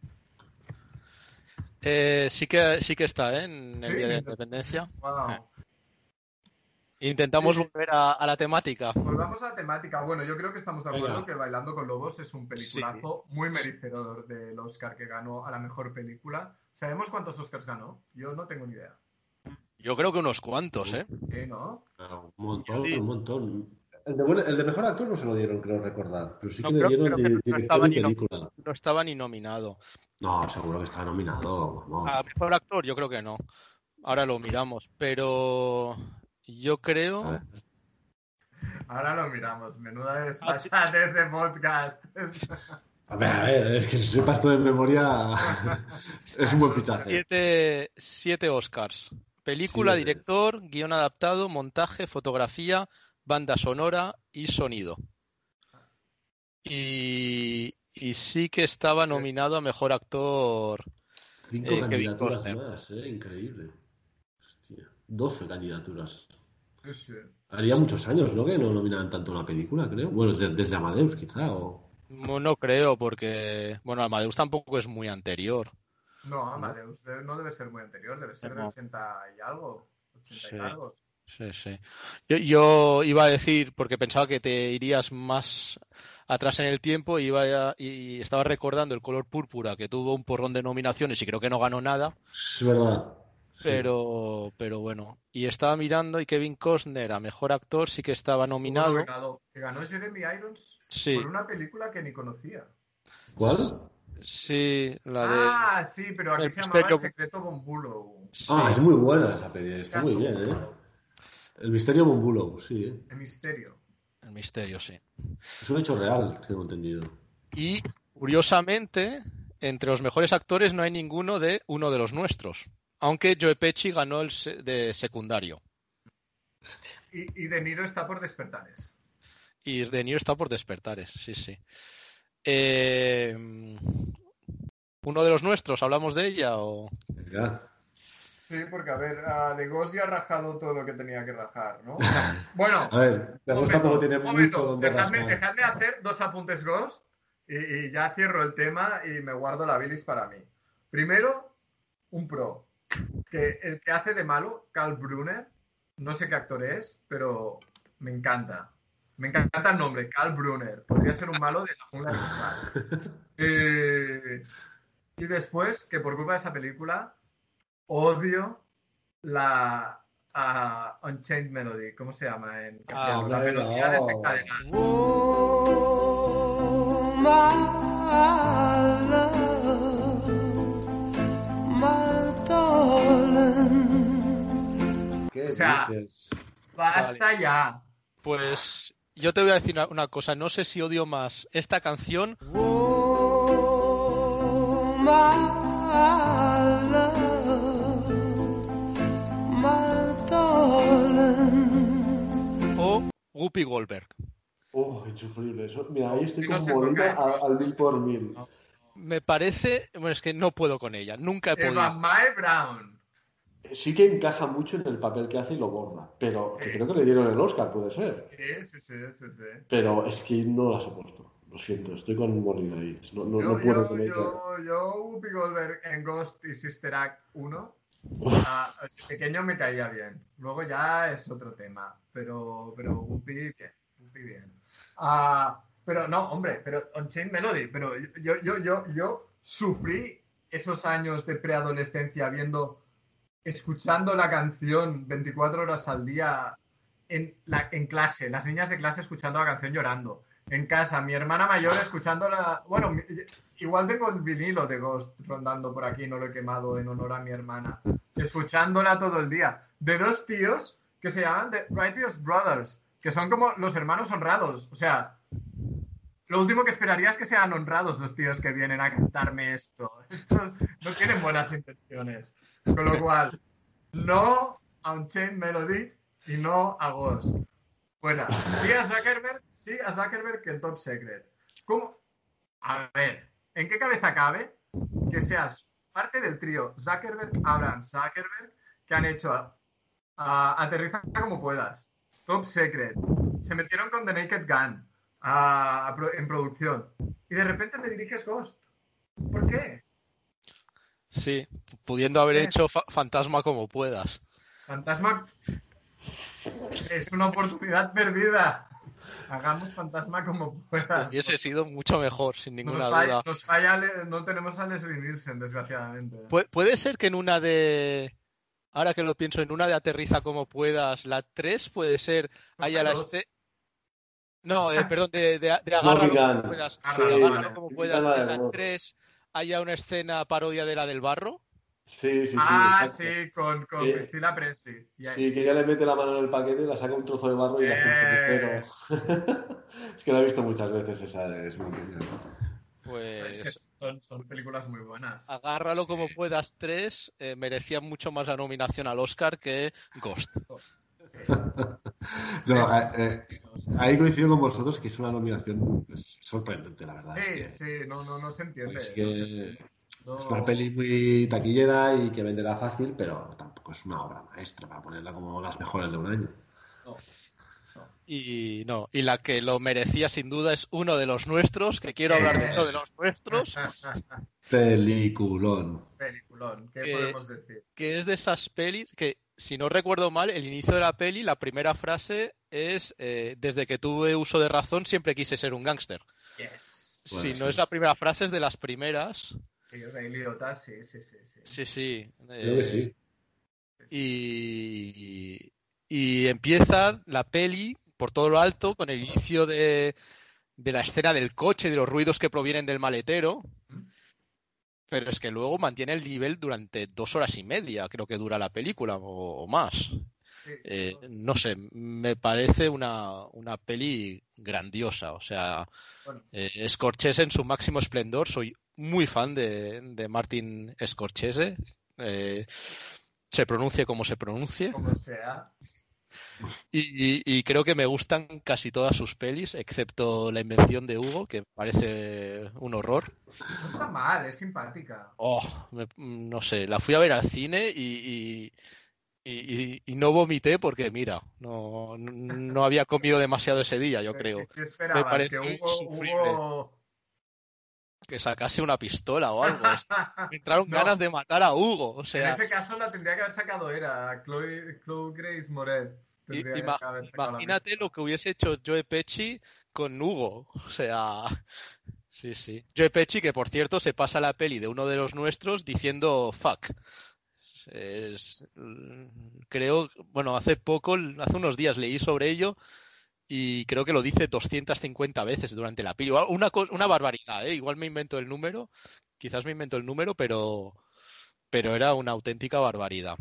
eh, sí que sí que está ¿eh? en el Sí, Día de la en- Independencia. Wow. Intentamos Sí. volver a, a la temática. Volvamos a la temática. Bueno, yo creo que estamos de acuerdo Venga. que Bailando con Lobos es un peliculazo muy merecedor del Oscar que ganó a la mejor película. ¿Sabemos cuántos Oscars ganó? Yo no tengo ni idea. Yo creo que unos cuantos, ¿eh? ¿Sí, no? Claro, un montón, Sí. un montón. El de, buen- el de mejor actor no se lo dieron, creo recordar. Pero sí que No, le creo- dieron creo que de no director estaba ni no- película. No estaba ni nominado. No, seguro que estaba nominado. Vamos. A mejor actor, yo creo que no. Ahora lo miramos, pero yo creo. ver. Ahora lo miramos. Menuda Ah, sí. desfachatez de podcast. A ver, a ver, es que si sepas esto de memoria es un buen pitaje. Siete, siete Oscars. Película, director, guion adaptado, montaje, fotografía, banda sonora y sonido. Y, y sí que estaba nominado a mejor actor. Cinco Eh, candidaturas más, eh, increíble. Hostia, 12 candidaturas. Sí, sí. Haría muchos años, ¿no? Que no nominaban tanto una película, creo. Bueno, desde, desde Amadeus, quizá. O... No, no creo, porque. Bueno, Amadeus tampoco es muy anterior. No, Amadeus de- no debe ser muy anterior, debe ser de No. 80 y algo. 80 Sí. y algo. Sí, sí. Yo, yo iba a decir, porque pensaba que te irías más atrás en el tiempo, iba a- y estaba recordando el color púrpura, que tuvo un porrón de nominaciones y creo que no ganó nada, Es verdad. Sí. pero, pero bueno. Y estaba mirando y Kevin Costner a mejor actor sí que estaba nominado. Que ganó Jeremy Irons Sí, por una película que ni conocía. ¿Cuál? sí, la de. Ah, sí, pero aquí El se llamaba El secreto Bonbulo. sí, Ah, es muy buena esa peli. Está muy bien, ¿eh? El misterio Bumbulo, sí. ¿eh? El misterio. el misterio, sí. Es un hecho real, tengo entendido. Y curiosamente, entre los mejores actores no hay ninguno de uno de los nuestros. Aunque Joe Pesci ganó el se- de secundario. Y, y De Niro está por despertares. Y De Niro está por despertares, sí, sí. Eh, ¿Uno de los nuestros? ¿Hablamos de ella o...? Sí, porque a ver, a De Gos ya ha rajado todo lo que tenía que rajar, ¿no? Bueno, A ver, De Ghost tampoco tiene momento, mucho donde dejadme, rascar. dejadme hacer dos apuntes Ghost y, y ya cierro el tema y me guardo la bilis para mí. Primero, un pro. Que el que hace de malo, Carl Brunner, no sé qué actor es, pero me encanta. Me encanta el nombre, Carl Brunner. Podría ser un malo de la jungla de cristal. Eh, y después, que por culpa de esa película, odio la ah, Unchained Melody. ¿Cómo se llama en castellano? la bueno. melodía desencadenada. Oh, O sea, dices? ¡Basta ya! Pues yo te voy a decir una, una cosa. No sé si odio más esta canción Oh, my love, my darling. o Guppy Goldberg. Oh, insufrible. Eso- Mira, ahí estoy Y no con sé por Molina qué, a- no sé, al mil por mil. Me parece... Bueno, es que no puedo con ella. Nunca he Eva podido. Mae Brown. Sí que encaja mucho en el papel que hace y lo borda. Pero que creo que le dieron el Oscar, puede ser. Sí, sí, sí. Pero es que no la soporto. Lo siento, estoy con Molina ahí. No, no, no Yo, puedo yo, con ella. yo, yo, Whoopi Goldberg en Ghost y Sister Act 1, ah, de pequeño me caía bien. Luego ya es otro tema. Pero, pero Whoopi bien. Whoopi bien. Ah, pero no, hombre, pero Unchained Melody. Pero yo, yo, yo, yo sufrí esos años de preadolescencia viendo, escuchando la canción 24 horas al día en, la, clase, las niñas de clase escuchando la canción llorando. en casa, mi hermana mayor escuchándola. Bueno, mi- igual tengo el vinilo de Ghost rondando por aquí, no lo he quemado en honor a mi hermana. Escuchándola todo el día. De dos tíos que se llaman The Righteous Brothers, que son como los hermanos honrados. O sea, lo último que esperaría es que sean honrados los tíos que vienen a cantarme esto. No tienen buenas intenciones. Con lo cual, no a Unchained Melody y no a Ghost. Fuera. Sí a Zuckerberg, sí a Zuckerberg que el Top Secret. ¿Cómo? A ver, ¿en qué cabeza cabe que seas parte del trío Zuckerberg, Abraham Zuckerberg, que han hecho a, a- Aterriza como puedas, Top Secret, se metieron con The Naked Gun a- en producción y de repente me diriges Ghost? ¿Por qué? Sí, pudiendo haber hecho fa- fantasma como puedas. Fantasma es una oportunidad perdida. Hagamos fantasma como puedas. Hubiese sido mucho mejor, sin Nos ninguna falla, duda. nos falla no tenemos a Leslie Nielsen, desgraciadamente. Pu- puede ser que en una de. Ahora que lo pienso, en una de Aterriza como puedas, la 3 puede ser. Haya la este. No, eh, perdón, de, de, de Agárralo como puedas. Ah, Agárralo vale. como puedas. la de En la dos. 3 haya una escena parodia de la del barro. Sí, sí, sí. ah, exacto. sí, con, con Eh, Priscila Presley. Yes. Sí, que ella le mete la mano en el paquete, la saca un trozo de barro y la hace un Eh. cenicero. es que la he visto muchas veces, esa es muy genial. Es que Pues. son, son películas muy buenas. Agárralo como puedas 3 eh, merecía mucho más la nominación al Oscar que Ghost. No, eh, eh, ahí coincido con vosotros que es una nominación pues, sorprendente, la verdad. Sí, es que, sí, no, no, no se entiende. es no que se entiende. No- es una peli muy taquillera y que venderá fácil, pero tampoco es una obra maestra para ponerla como las mejores de un año. no. Y no, y la que lo merecía sin duda es uno de los nuestros, que quiero hablar de uno de los nuestros, Peliculón. Peliculón, ¿qué Que- podemos decir? que es de esas pelis que, si no recuerdo mal, el inicio de la peli, la primera frase es, eh, desde que tuve uso de razón siempre quise ser un gángster. Yes. si no es la primera frase, es de las primeras. Sí, sí, sí, sí. sí. Sí, sí. Creo que eh, sí. Y, y empieza la peli por todo lo alto con el inicio de, de la escena del coche, de los ruidos que provienen del maletero. Pero es que luego mantiene el nivel durante dos horas y media, creo que dura la película, o, o más. Eh, no, sé, me parece una, una peli grandiosa. O sea, bueno, eh, Scorsese en su máximo esplendor. Soy muy fan de, de Martin Scorsese. Eh, se pronuncie como se pronuncie. como sea. Y, y- y creo que me gustan casi todas sus pelis, excepto La invención de Hugo, que parece un horror. No está mal, es simpática. Oh, me- no sé, la fui a ver al cine y, y- no vomité porque, mira, no, no había comido demasiado ese día, yo ¿Qué- creo. ¿Qué, esperabas? pareció que Hugo, insufrible. Hugo... Que sacase una pistola o algo. Entraron No. ganas de matar a Hugo. O en sea, ese caso la tendría que haber sacado era Chloe, Chloe Grace ima- la imagínate lo que hubiese hecho Joe Pesci con Hugo. O sea, sí, sí. Joe Pesci, que por cierto se pasa la peli de uno de los nuestros diciendo fuck. Es- creo, bueno, hace poco, hace unos días leí sobre ello y creo que lo dice 250 veces durante la peli. Una, una barbaridad, ¿eh? Igual me invento el número, quizás me invento el número, pero, pero era una auténtica barbaridad.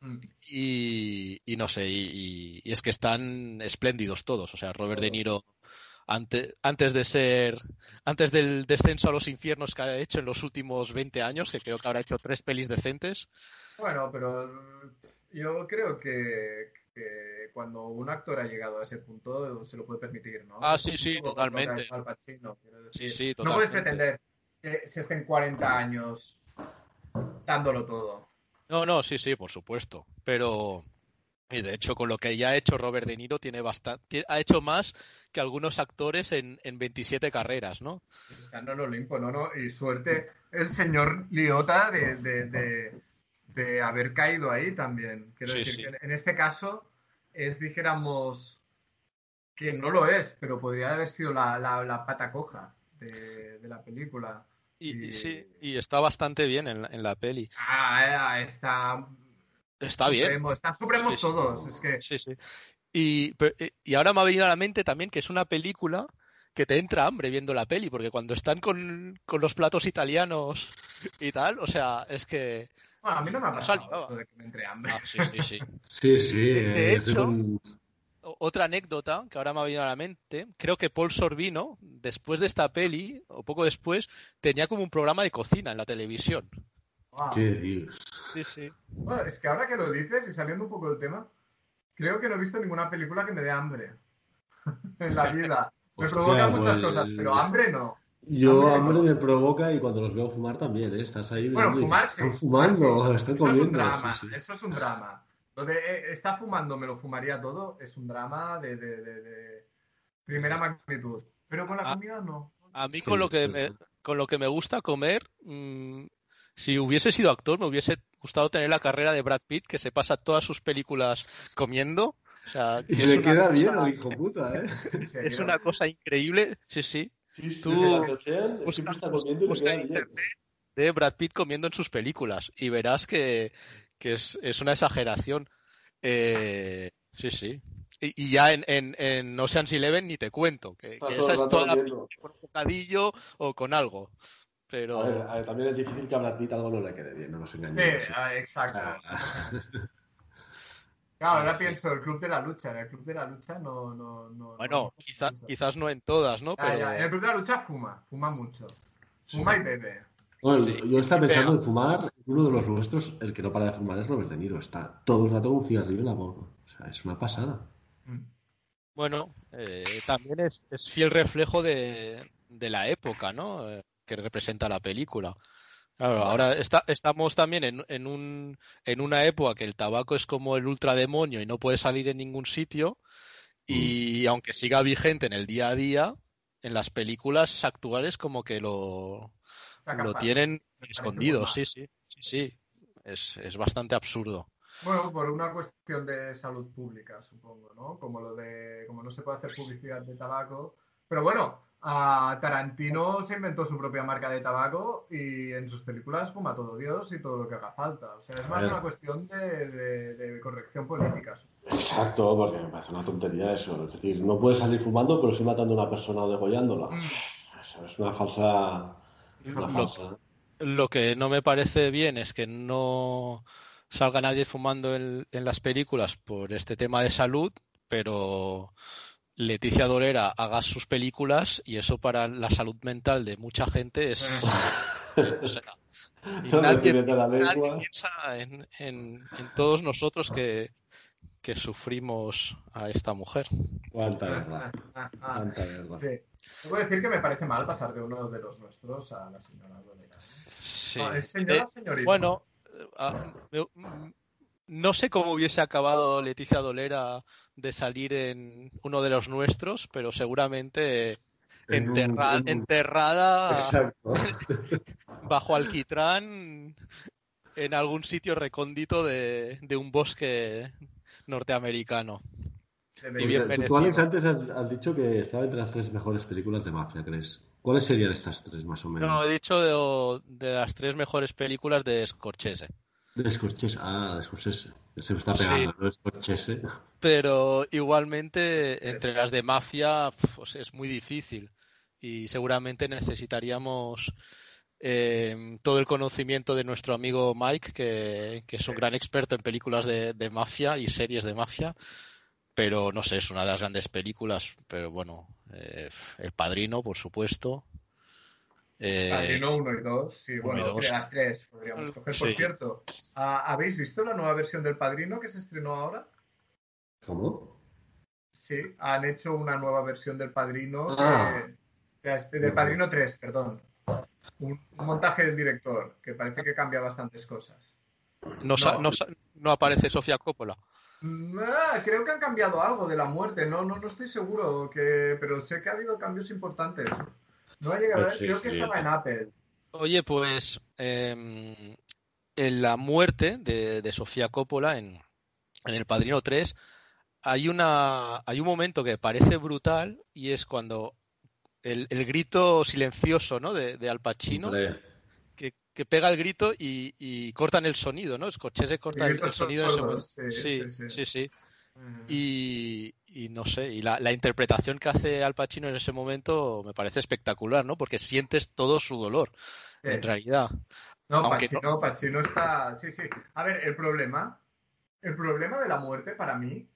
Mm. Y, y no sé, y es que están espléndidos todos. O sea, Robert De Niro, ante- antes de ser, antes del descenso a los infiernos que ha hecho en los últimos 20 años, que creo que habrá hecho tres pelis decentes, Bueno, pero yo creo que, que cuando un actor ha llegado a ese punto se lo puede permitir, ¿no? Ah, sí, sí, totalmente. Al Pacino, Sí, sí, No puedes totalmente. pretender que se estén 40 años dándolo todo. No, no, sí, sí, por supuesto. Pero, y de hecho, con lo que ya ha hecho Robert De Niro, tiene bastante, ha hecho más que algunos actores en, en 27 carreras, ¿no? Está en el Olimpo, ¿no? ¿no? Y suerte el señor Liota de, de, de- de haber caído ahí también. Quiero Sí, decir sí. que en- este caso es, dijéramos, que no lo es, pero podría haber sido la, la- la pata coja de, de la película. Y, sí, y está bastante bien en la, en la peli. Ah, eh, está Está bien. supremo, están supremos Sí, todos. Es que Sí, sí. Y, pe- y ahora me ha venido a la mente también que es una película que te entra hambre viendo la peli, porque cuando están con, con los platos italianos y tal, o sea, es que... Bueno, a mí no me ha pasado eso de que me entre hambre. Ah, sí, sí, sí. Sí, sí. De eh, hecho- Otra anécdota que ahora me ha venido a la mente, creo que Paul Sorbino, después de esta peli, o poco después, tenía como un programa de cocina en la televisión. Wow. ¿Qué dios? Sí, sí. Bueno, es que ahora que lo dices y saliendo un poco del tema, creo que no he visto ninguna película que me dé hambre en la vida. Me Hostia, provoca muchas pues- cosas, pero hambre no. Yo Hambre, me provoca y cuando los veo fumar también, ¿eh? Estás ahí Bueno, fumar dices, sí. Están fumando, sí. están Eso es un drama, sí, sí. eso es un drama. Lo de eh, está fumando, me lo fumaría todo, es un drama de, de- de- de primera magnitud. Pero con la comida no. A mí Sí, con lo que me, con lo que me gusta comer, mm, si hubiese sido actor, me hubiese gustado tener la carrera de Brad Pitt, que se pasa todas sus películas comiendo. O sea, que Y es le una queda cosa- bien hijo puta, ¿eh? Es una cosa increíble, sí, sí, Sí, sí, Tú- sean, busca- está comiendo busca internet de Brad Pitt comiendo en sus películas y verás que, que es, es una exageración. Eh, sí, sí. Y, y ya en, en, en Ocean's Eleven ni te cuento, que, Está que todo esa es toda la comiendo. película con un bocadillo o con algo. Pero A ver, a ver, también es difícil que a Brad Pitt algo no le quede bien, no nos Sí, engañemos. ah, O exacto. sea, Claro, ahora pienso, el club de la lucha. En el club de la lucha no. no, no bueno, no- quizá- quizás no en todas, ¿no? Ah, Pero ya, En el club de la lucha fuma, fuma mucho. Fuma y bebe. Bueno, Sí. yo estaba pensando Pero- en fumar, uno de los nuestros, el que no para de fumar es Robert De Niro, está todo el rato con un cigarrillo en la boca. O sea, es una pasada. Mm. bueno, eh, también es, es fiel reflejo de, de la época, ¿no? Eh, que representa la película. Claro, ahora está, estamos también en, en, un, en una época que el tabaco es como el ultrademonio y no puede salir en ningún sitio. Y aunque siga vigente en el día a día, en las películas actuales como que lo, lo tienen escondido. Sí, sí, sí, sí. Es, es bastante absurdo. Bueno, por una cuestión de salud pública, supongo, ¿no? Como lo de, como no se puede hacer publicidad de tabaco. Pero bueno, a Tarantino se inventó su propia marca de tabaco y en sus películas fuma todo Dios y todo lo que haga falta. O sea, es A más una cuestión de, de- de corrección política. Exacto, porque me parece una tontería eso. Es decir, no puedes salir fumando, pero sí matando a una persona o degollándola. Mm. Eso es una falsa. Es una Lo- falsa. Lo que no me parece bien es que no salga nadie fumando en, en las películas por este tema de salud, pero Leticia Dolera haga sus películas y eso para la salud mental de mucha gente es... o sea, y nadie, la nadie lengua. piensa en, en- en todos nosotros que, que sufrimos a esta mujer. Cuánta verdad. Ah, ah, Cuánta verdad. sí. Debo decir que me parece mal pasar de uno de los nuestros a la señora Dolera. Sí. No, es señora, Eh, señorita. Bueno, eh, ah, me- no sé cómo hubiese acabado Leticia Dolera de salir en uno de los nuestros, pero seguramente En un- enterra- en un- enterrada Exacto. bajo alquitrán en algún sitio recóndito de, de un bosque norteamericano. Y bien Tú, merecido. Alex, antes has, has dicho que estaba entre las tres mejores películas de mafia, ¿crees? ¿Cuáles serían estas tres, más o menos? No, he dicho de, de las tres mejores películas de Scorsese. Scorsese. Ah, Scorsese. Se me está Sí. pegando, ¿no? Scorsese. pero igualmente entre las de mafia pues es muy difícil y seguramente necesitaríamos eh, todo el conocimiento de nuestro amigo Mike, que, que es un Sí. gran experto en películas de, de mafia y series de mafia, pero no sé, es una de las grandes películas, pero bueno, eh, El Padrino, por supuesto. Eh, Padrino 1 y 2, sí, bueno, y dos. de las tres podríamos coger. Por Sí. cierto, ¿ha- ¿habéis visto la nueva versión del Padrino que se estrenó ahora? ¿Cómo? Sí, han hecho una nueva versión del Padrino, Ah. del Padrino 3, perdón. Un, un montaje del director, que parece que cambia bastantes cosas. no, sa- no. no sa- no aparece Sofía Coppola. Mm, ah, creo que han cambiado algo de la muerte, no, no, no estoy seguro, que, pero sé que ha habido cambios importantes. No ha llegado a ver, Pues sí, creo que sí. estaba en Apple. Oye, pues em, en la muerte de, de Sofía Coppola en, en El Padrino 3 hay una hay un momento que parece brutal y es cuando el, el grito silencioso ¿no? de, de Al Pacino que, que pega el grito y, y cortan el sonido, ¿no? Scorsese corta el, sonido de ese sordos, momento. sí, Sí, sí, sí. Y, y no sé, y la, la interpretación que hace Al Pacino en ese momento me parece espectacular, ¿no? Porque sientes todo su dolor, Eh, en realidad. No, Pacino, Pacino está. Sí, sí. A ver, el problema. El problema de la muerte para mí,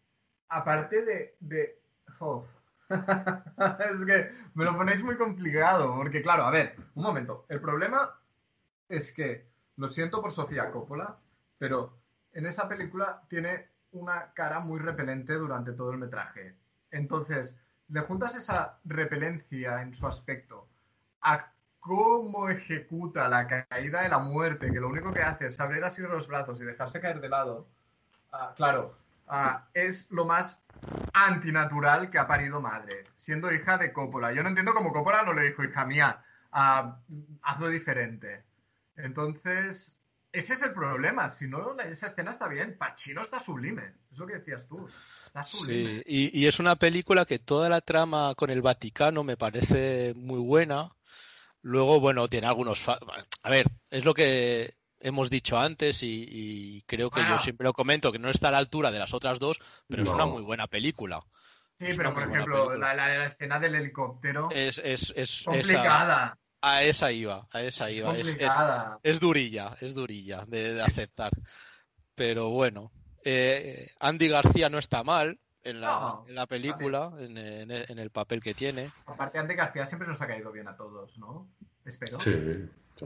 aparte de. de... oh. es que me lo ponéis muy complicado, porque claro, a ver, un momento. El problema es que, lo siento por Sofía Coppola, pero en esa película tiene una cara muy repelente durante todo el metraje. Entonces, le juntas esa repelencia en su aspecto a cómo ejecuta la caída de la muerte, que lo único que hace es abrir así los brazos y dejarse caer de lado, ah, claro, ah, es lo más antinatural que ha parido madre, siendo hija de Coppola. Yo no entiendo cómo Coppola no le dijo, hija mía, ah, hazlo diferente. Entonces, ese es el problema. Si no, esa escena está bien. Pacino está sublime. Eso que decías tú. Está sublime. Sí, y, y es una película que toda la trama con el Vaticano me parece muy buena. Luego, bueno, tiene algunos... fa- A ver, es lo que hemos dicho antes y, y creo que Bueno. yo siempre lo comento, que no está a la altura de las otras dos, pero es una muy buena película. Sí, Es pero por ejemplo, la, la- la escena del helicóptero. Es, es, es esa, complicada. A esa iba, a esa Es iba. Es, es- complicada. es durilla, es durilla de, de aceptar. Pero bueno, eh, Andy García no está mal en la, No, en la película, en, en el- en el papel que tiene. Aparte, Ante García siempre nos ha caído bien a todos, ¿no? Espero. Sí.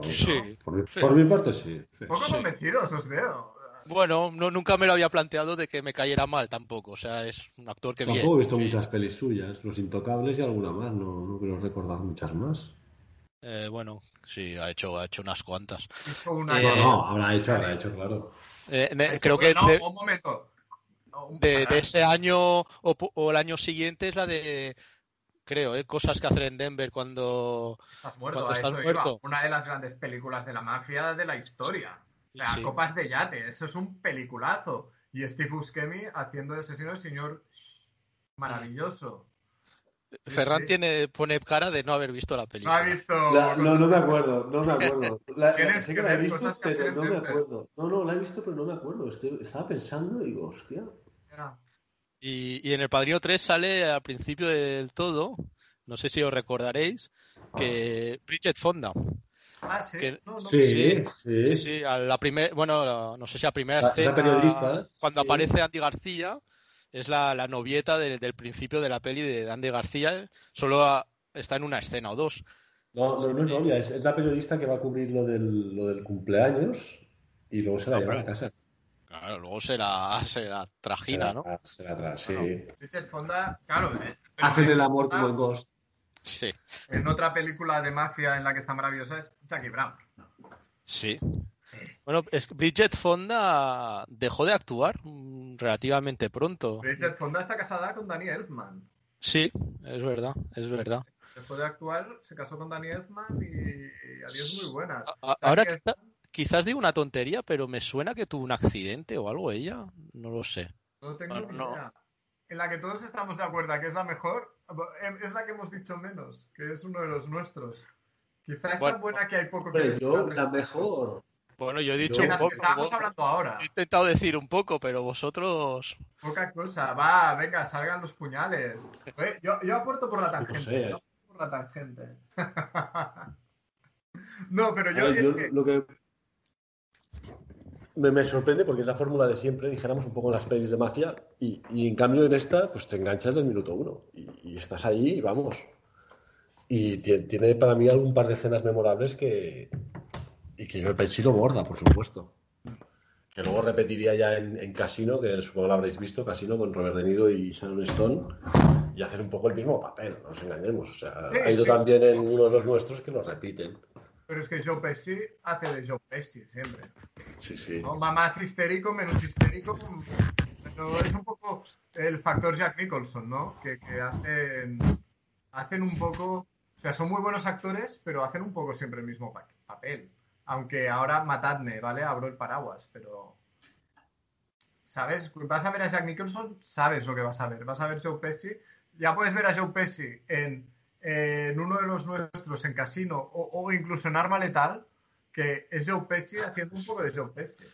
Sí, Por, mi, sí. por mi parte sí. sí. Poco Sí. convencidos os veo. Bueno, no, nunca me lo había planteado de que me cayera mal tampoco. O sea, es un actor que bien. Tampoco he visto sí. muchas pelis suyas, Los Intocables y alguna más, no, no creo recordar muchas más. Eh, bueno, sí, ha hecho, ha hecho unas cuantas. Una- Eh, No, no, habrá hecho, habrá hecho, claro. Eh, ne- creo que no, de, un momento. No, un- de- de ese año o, el año siguiente es la de, creo, eh, cosas que hacer en Denver cuando... Estás muerto, cuando estás eso muerto. iba. Una de las grandes películas de la mafia de la historia. O sea, Sí. Copas de Yate, eso es un peliculazo. Y Steve Buscemi haciendo de asesino del señor maravilloso. Ferran sí. tiene, pone cara de no haber visto la No película. ha visto. La- no, no me acuerdo, no me acuerdo. La, Tienes sé que que la he visto, cosas pero no me acuerdo. No, no, la he visto, pero no me acuerdo. Estoy- estaba pensando y digo, hostia. Y, y en El Padrino 3 sale al principio del todo, no sé si os recordaréis, que Bridget Fonda. Ah, sí. Que- No, no, Sí, sí, sí. Sí, sí, a la primera, bueno, no sé si a primera La- escena, la periodista, cuando sí. aparece Andy García, es la, la novieta del, del principio de la peli de Andy García, solo a- está en una escena o dos. No, no, no es novia, es, es la periodista que va a cubrir lo del, lo del cumpleaños y luego se la No, lleva pero- a casa. Claro, luego será, será tragina, Se la- ¿no? Se la trae, sí. Bueno. Richard Fonda, claro. eh, Hacen el amor como en Ghost. Sí, En otra película de mafia en la que está maravillosa es Jackie Brown. sí. Bueno, es que Bridget Fonda dejó de actuar relativamente pronto. Richard Fonda está casada con Danny Elfman. Sí, es verdad, es verdad. Después de actuar, se casó con Danny Elfman y, y adiós muy buenas. A- Ahora quizá- quizás digo una tontería, pero me suena que tuvo un accidente o algo ella, no lo sé. No tengo Bueno, ni no. idea. En la que todos estamos de acuerdo que es la mejor, em, es la que hemos dicho menos, que es uno de los nuestros. Quizá es Bueno. tan buena que hay poco que decir yo, la mejor. Bueno, yo he dicho un que estábamos hablando ahora. he intentado decir un poco, pero vosotros... Poca cosa. Va, venga, salgan los puñales. Oye, yo, yo aporto por la tangente. sé. yo aporto por la tangente. no, pero yo ver, es yo que... lo que me, me sorprende porque es la fórmula de siempre, dijéramos un poco en las pelis de mafia, y, y en cambio en esta, pues te enganchas del minuto uno y, y estás ahí y vamos. Y tie- tiene para mí algún par de escenas memorables que. Y que yo sí lo borda, por supuesto. Que luego repetiría ya en, en Casino, que supongo lo habréis visto, Casino con Robert De Niro y Sharon Stone, y hacen un poco el mismo papel, no nos engañemos. O sea, Sí, ha ido sí. también en uno de los nuestros que lo repiten. Pero es que Joe Pesci hace de Joe Pesci siempre. Sí, sí. ¿no? Más histérico, menos histérico. Pero es un poco el factor Jack Nicholson, ¿no? Que, que hacen, hacen un poco. O sea, son muy buenos actores, pero hacen un poco siempre el mismo pa- papel. Aunque ahora matadme, ¿vale? Abro el paraguas, pero. ¿Sabes? Vas a ver a Jack Nicholson, sabes lo que vas a ver. Vas a ver Joe Pesci. Ya puedes ver a Joe Pesci en, uno de los nuestros, en Casino, o, incluso en Arma Letal, que es Joe Pesci haciendo un poco de Joe Pesci.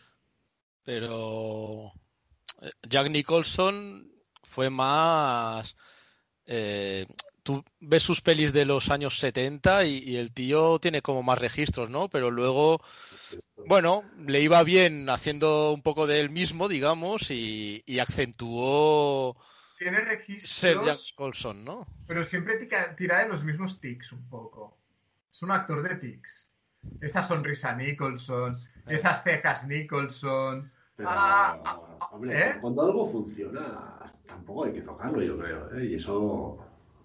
Pero Jack Nicholson fue más... eh, tú ves sus pelis de los años 70 y, y el tío tiene como más registros, ¿no? Pero luego, bueno, le iba bien haciendo un poco de él mismo, digamos, y, y acentuó Tiene ser Jack registros, Nicholson, ¿no? pero siempre tira de los mismos tics un poco. Es un actor de tics. Esa sonrisa Nicholson, esas cejas Nicholson. Pero, Ah, ah, ah, hombre, ¿eh? cuando algo funciona, tampoco hay que tocarlo, yo creo. ¿eh? Y eso.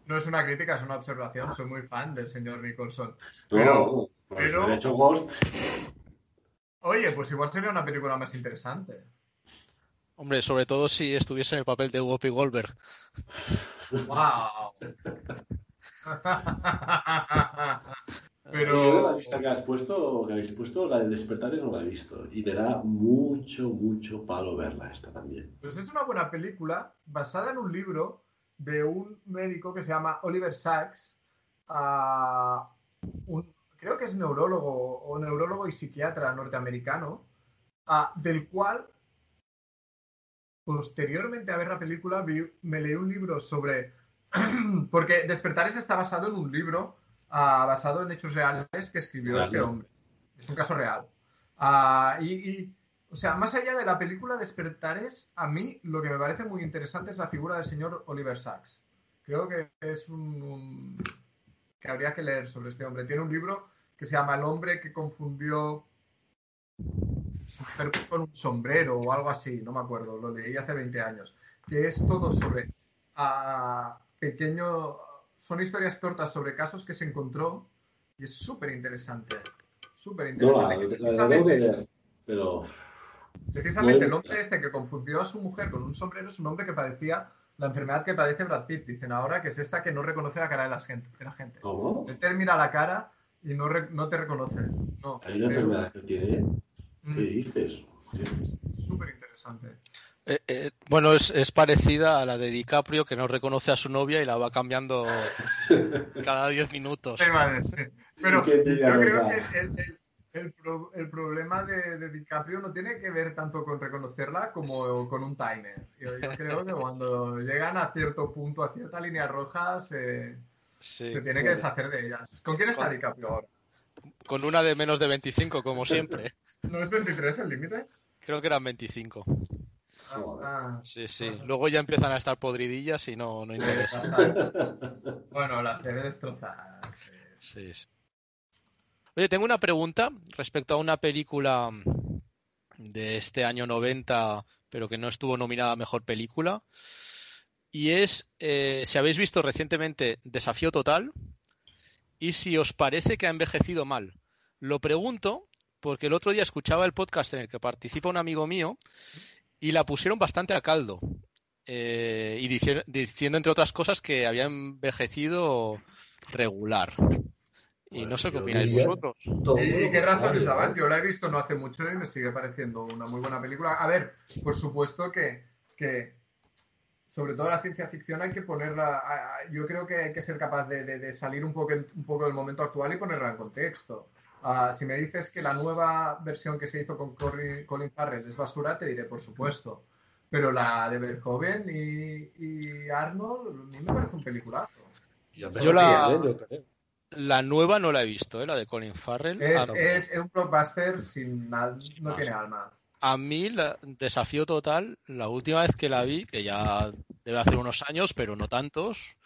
No es una crítica, es una observación. Soy muy fan del señor Nicholson. Pero- pues pero- hecho, Ghost. Oye, pues igual sería una película más interesante. Hombre, sobre todo si estuviese en el papel de Whoopi Goldberg. ¡Wow! Yo la Pero. lista que has puesto, que habéis puesto, la de Despertares no la he visto. Y me da mucho, mucho palo verla esta también. Pues es una buena película basada en un libro de un médico que se llama Oliver Sacks, ah, un- creo que es neurólogo o neurólogo y psiquiatra norteamericano, ah, del cual posteriormente a ver la película vi- me leí un libro sobre, porque Despertares está basado en un libro basado en hechos reales que escribió este hombre. Es un caso real. Y, y, o sea, más allá de la película Despertares, a mí lo que me parece muy interesante es la figura del señor Oliver Sacks. Creo que es un, un- que habría que leer sobre este hombre. Tiene un libro que se llama El hombre que confundió su cuerpo con un sombrero o algo así, no me acuerdo, lo leí hace 20 años, que es todo sobre ah, pequeño, son historias cortas sobre casos que se encontró y es súper interesante, súper No, interesante. ver, pero. Precisamente el hombre este que confundió a su mujer con un sombrero es un hombre que padecía la enfermedad que padece Brad Pitt, dicen ahora, que es esta que no reconoce la cara de, las gente, de la gente. ¿Cómo? Él te mira la cara y no, re- no te reconoce. No, Hay una pero- enfermedad que tiene. ¿Qué dices? es súper interesante. Eh, eh, bueno, es, es parecida a la de DiCaprio, que no reconoce a su novia y la va cambiando cada 10 minutos. Pero yo creo que el, el- el pro- el problema de, de DiCaprio no tiene que ver tanto con reconocerla como con un timer. Yo, yo creo que cuando llegan a cierto punto, a cierta línea roja, se, Sí. se tiene que deshacer de ellas. ¿Con quién está Con- DiCaprio ahora? Con una de menos de 25, como siempre. ¿No es 23 el límite? Creo que eran 25. Ah, ah, Sí, sí. Luego ya empiezan a estar podridillas y no, no interesa. Bueno, las debe destrozar. sí. Sí, sí. Oye, tengo una pregunta respecto a una película de este año 90, pero que no estuvo nominada a mejor película. Y es eh, si habéis visto recientemente Desafío Total y si os parece que ha envejecido mal. Lo pregunto porque el otro día escuchaba el podcast en el que participa un amigo mío y la pusieron bastante a caldo. Eh, y dici- diciendo, entre otras cosas, que había envejecido regular. Y no sé qué opináis diría- vosotros. ¿Y, qué daban? ¿no? Yo la he visto no hace mucho y me sigue pareciendo una muy buena película. A ver, por supuesto que, que sobre todo la ciencia ficción hay que ponerla. a- a- yo creo que hay que ser capaz de, de- de salir un poco, un poco del momento actual y ponerla en contexto. Ah, si me dices que la nueva versión que se hizo con Colin Farrell es basura, te diré por supuesto. Pero la de Verhoeven y, y Arnold, a mí me parece un peliculazo. Yo la- Bien, yo creo. La nueva no la he visto, ¿eh? la de Colin Farrell. Es, a, es un blockbuster sin nada, no más. tiene alma. a mí, la- Desafío Total, la última vez que la vi, que ya debe hacer unos años, pero no tantos,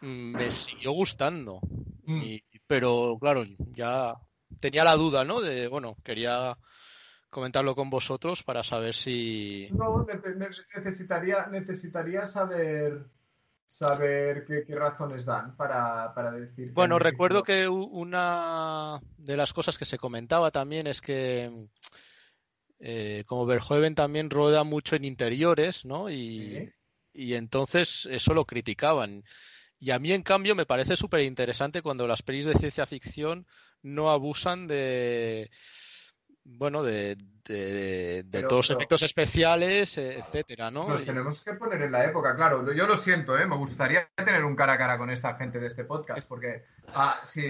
mm, me siguió gustando. Mm. Y- pero claro, ya tenía la duda, ¿no? De, bueno, quería comentarlo con vosotros para saber si... No, ne- ne- necesitaría, necesitaría saber saber qué, qué razones dan para, para decir. Bueno, recuerdo que una de las cosas que se comentaba también es que eh, como Verhoeven también rueda mucho en interiores, ¿no? Y, Sí. y entonces eso lo criticaban. Y a mí, en cambio, me parece súper interesante cuando las pelis de ciencia ficción no abusan de, bueno, de, de, de Pero- todos los pero- efectos especiales, eh, etcétera, ¿no? Nos Y- tenemos que poner en la época, claro. Yo lo siento, ¿eh? me gustaría tener un cara a cara con esta gente de este podcast, porque. Ah, sí.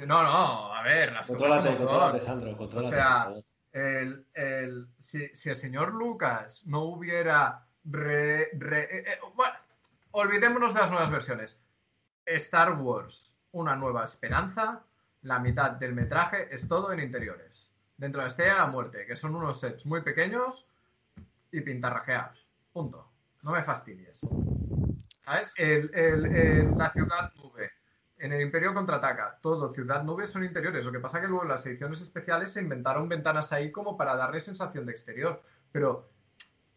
No, no, a ver, las cosas como son. Sandro. O sea, el, el- si, si el señor Lucas no hubiera re- re- eh, eh, bueno, olvidémonos de las nuevas versiones. Star Wars, una nueva esperanza, la mitad del metraje es todo en interiores. Dentro de Estrella a muerte, que son unos sets muy pequeños y pintarrajeados. Punto. No me fastidies. ¿Sabes? La ciudad nube. En el Imperio contraataca. Todo, ciudad nube son interiores. Lo que pasa que luego en las ediciones especiales se inventaron ventanas ahí como para darle sensación de exterior. Pero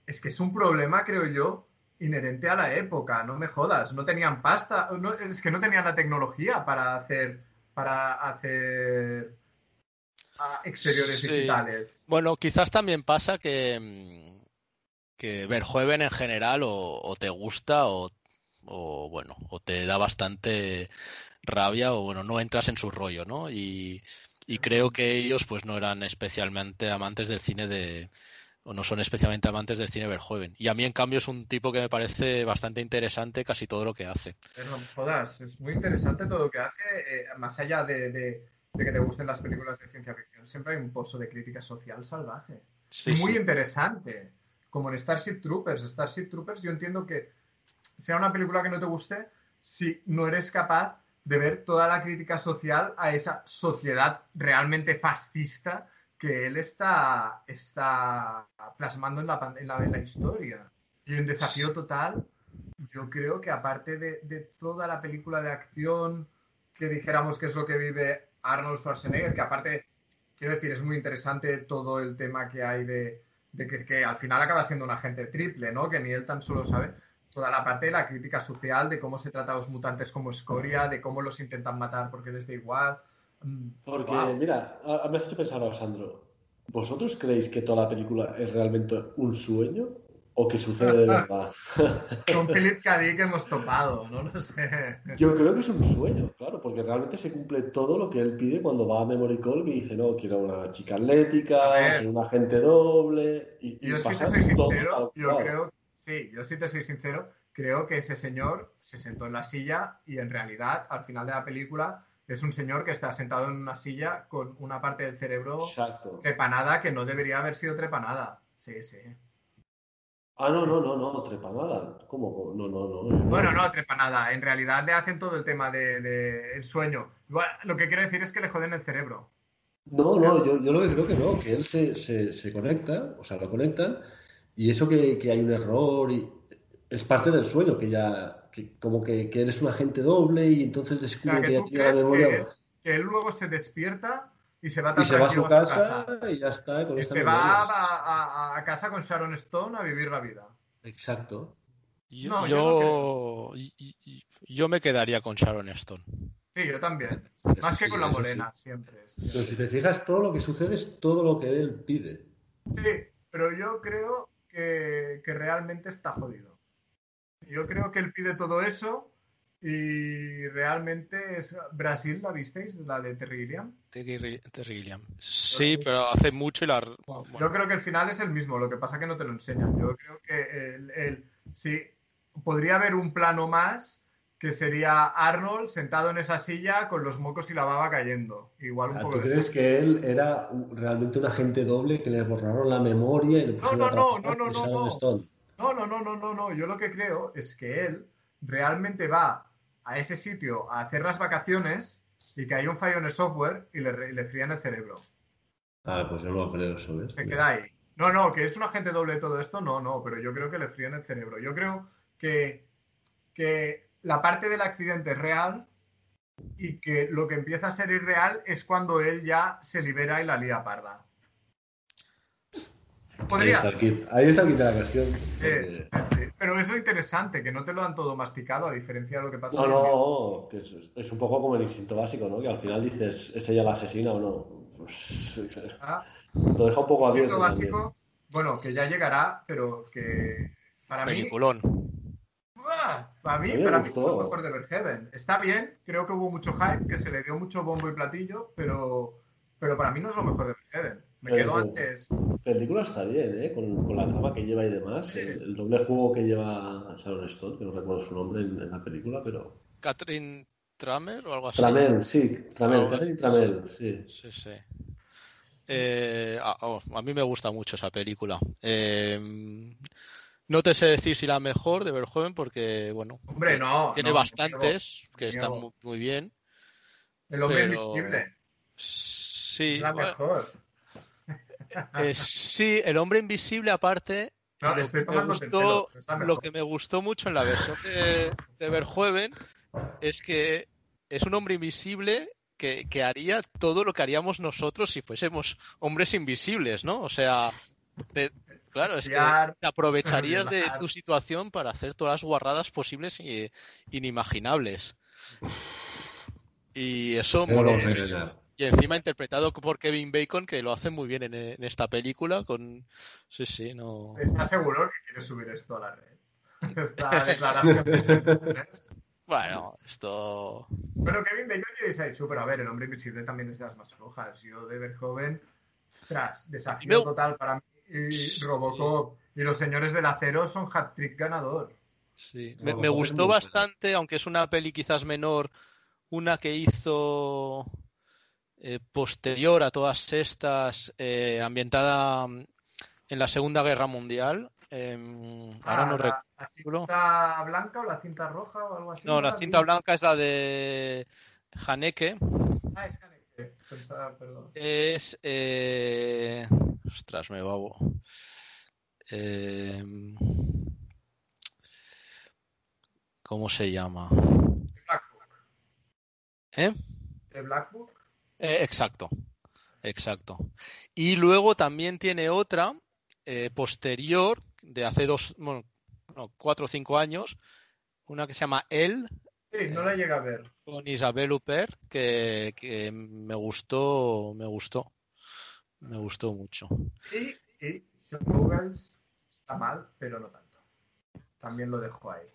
es que es un problema, creo yo, inherente a la época. No me jodas. No tenían pasta. es que no tenían la tecnología para hacer. Para hacer. Ah, exteriores Sí. digitales. Bueno, quizás también pasa que, mm, que Verhoeven en general o, o te gusta o, o, bueno, o te da bastante rabia o bueno, no entras en su rollo, ¿no? Y, y creo que ellos pues no eran especialmente amantes del cine de o no son especialmente amantes del cine Verhoeven. Y a mí en cambio es un tipo que me parece bastante interesante casi todo lo que hace. Pero no me jodas, es muy interesante todo lo que hace, eh, más allá de, de- de que te gusten las películas de ciencia ficción, siempre hay un pozo de crítica social salvaje. Sí, muy sí. interesante, como en Starship Troopers. Starship Troopers yo entiendo que sea una película que no te guste si no eres capaz de ver toda la crítica social a esa sociedad realmente fascista que él está, está plasmando en la, en la, en la historia. Y en Desafío Total, yo creo que aparte de, de toda la película de acción que dijéramos que es lo que vive Arnold Schwarzenegger, que aparte, quiero decir, es muy interesante todo el tema que hay de, de que, que al final acaba siendo un agente triple, ¿no? Que ni él tan solo sabe. Toda la parte de la crítica social, de cómo se trata a los mutantes como escoria, de cómo los intentan matar porque les da igual. Mm, Porque, guau. mira, a- me has hecho pensar, Alessandro, ¿vosotros creéis que toda la película es realmente un sueño o que sucede de verdad? Con Philip K. Dick hemos topado, no lo sé. Yo creo que es un sueño, claro, porque realmente se cumple todo lo que él pide cuando va a Memory Call y dice, no, quiero una chica atlética, ser un agente doble. Y, y Yo sí te soy sincero, yo cual. creo, sí, yo sí te soy sincero, creo que ese señor se sentó en la silla y en realidad al final de la película es un señor que está sentado en una silla con una parte del cerebro Exacto. trepanada que no debería haber sido trepanada. Sí, sí. Ah, no, no, no, no, trepanada. ¿Cómo? No, no, no. Bueno, no, trepanada. En realidad le hacen todo el tema del de, el sueño. Lo que quiero decir es que le joden el cerebro. No, no, yo, yo lo que creo que no, que él se, se, se conecta, o sea, lo conectan, y eso que, que hay un error, y es parte del sueño, que ya, que como que, que él es un agente doble y entonces O sea, descubre que que ya tiene la memoria. que él luego se despierta y se va tan Y se va a su casa y ya está, con Y se va a, a- a casa con Sharon Stone a vivir la vida. Exacto. Yo, No, yo me quedaría con Sharon Stone. Sí, yo también. Más que sí, con la morena, siempre. Pero siempre. si te fijas, todo lo que sucede es todo lo que él pide. Sí, pero yo creo que, que realmente está jodido. Yo creo que él pide todo eso y realmente es... ¿Brasil la visteis? La de Terry Gilliam. Terry, Terry Gilliam. Sí, pero hace mucho y la... bueno, Yo creo que el final es el mismo, lo que pasa que no te lo enseñan. Yo creo que el, el- sí, podría haber un plano más que sería Arnold sentado en esa silla con los mocos y la baba cayendo. Igual un Ah, poco ¿Tú de crees que él era realmente un agente doble que le borraron la memoria y le pusieron no, a no, no, no, no, no. Stone? No, no, no, no, no, no. Yo lo que creo es que él realmente va a ese sitio a hacer las vacaciones y que hay un fallo en el software y le, le frían el cerebro. Ah, pues yo no lo creo eso, ¿ves? Se queda ahí. No, no, que es un agente doble de todo esto, no, no, pero yo creo que le frían el cerebro. Yo creo que, que la parte del accidente es real y que lo que empieza a ser irreal es cuando él ya se libera y la lía parda. Ahí está el ser. kit, ahí está el kit de la cuestión. Sí, sí. Pero eso es interesante, que no te lo han todo masticado, a diferencia de lo que pasa. No, no, que es, es un poco como el instinto básico, ¿no? Que al final dices, ¿es ella la asesina o no? Pues Ah, lo deja un poco abierto. instinto también. básico, bueno, que ya llegará, pero que para mí. Para mí, para mí gustó. es lo mejor de Verheaven. Está bien, creo que hubo mucho hype, que se le dio mucho bombo y platillo, pero, pero para mí no es lo mejor de Verheaven. Me Pero- quedo antes. película está bien, ¿eh? Con, con la trama que lleva y demás. Sí. El, el doble juego que lleva Sharon Stone, que no recuerdo su nombre en, en la película, pero. Catherine Tramer o algo así. Tramel, sí, Tramel, Algo Catherine así. Tramel, sí. Sí, sí. Eh, a, oh, a mí me gusta mucho esa película. Eh, no te sé decir si la mejor de Verhoeven porque, bueno, Hombre, no. tiene no, bastantes que están muy bien. El hombre pero- invisible. Sí, Es la bueno, mejor. eh, sí, El hombre invisible aparte No, lo, estoy que me gustó, pelo, pero es la lo mejor. que me gustó mucho en la versión de, de Verhoeven es que es un hombre invisible que, que haría todo lo que haríamos nosotros si fuésemos hombres invisibles, ¿no? O sea, te- claro, es que te aprovecharías de tu situación para hacer todas las guarradas posibles e inimaginables. Y eso moló Y encima interpretado por Kevin Bacon, que lo hace muy bien en, en esta película, con... Sí, sí, no... ¿Estás seguro que quieres subir esto a la red? Esta declaración. Bueno, esto... Bueno, Kevin Bacon y Isaac Chu, pero a ver, el hombre invisible también es de las más flojas. Yo de Verhoeven, ostras, desafío Me- total para mí. Y Robocop y los señores del acero son hat-trick ganador. Sí, me, gustó bastante, aunque es una peli quizás menor, una que hizo eh, posterior a todas estas, eh, ambientada mm, en la Segunda Guerra Mundial. em, ahora Ah, no la, la recuerdo. cinta blanca o la cinta roja o algo así. No, la cinta blanca es la de Haneke. Ah, es Haneke. Pensaba, perdón. Es. eh, Ostras, me babo. Em, ¿Cómo se llama? ¿Eh? The Black Book. Eh, exacto, exacto. Y luego también tiene otra eh, posterior de hace dos, bueno, no, cuatro o cinco años, una que se llama El Sí, no la llega a ver. con Isabel Huppert que, que me gustó, me gustó, me gustó mucho. Y, y Showgirls está mal, pero no tanto. También lo dejo ahí.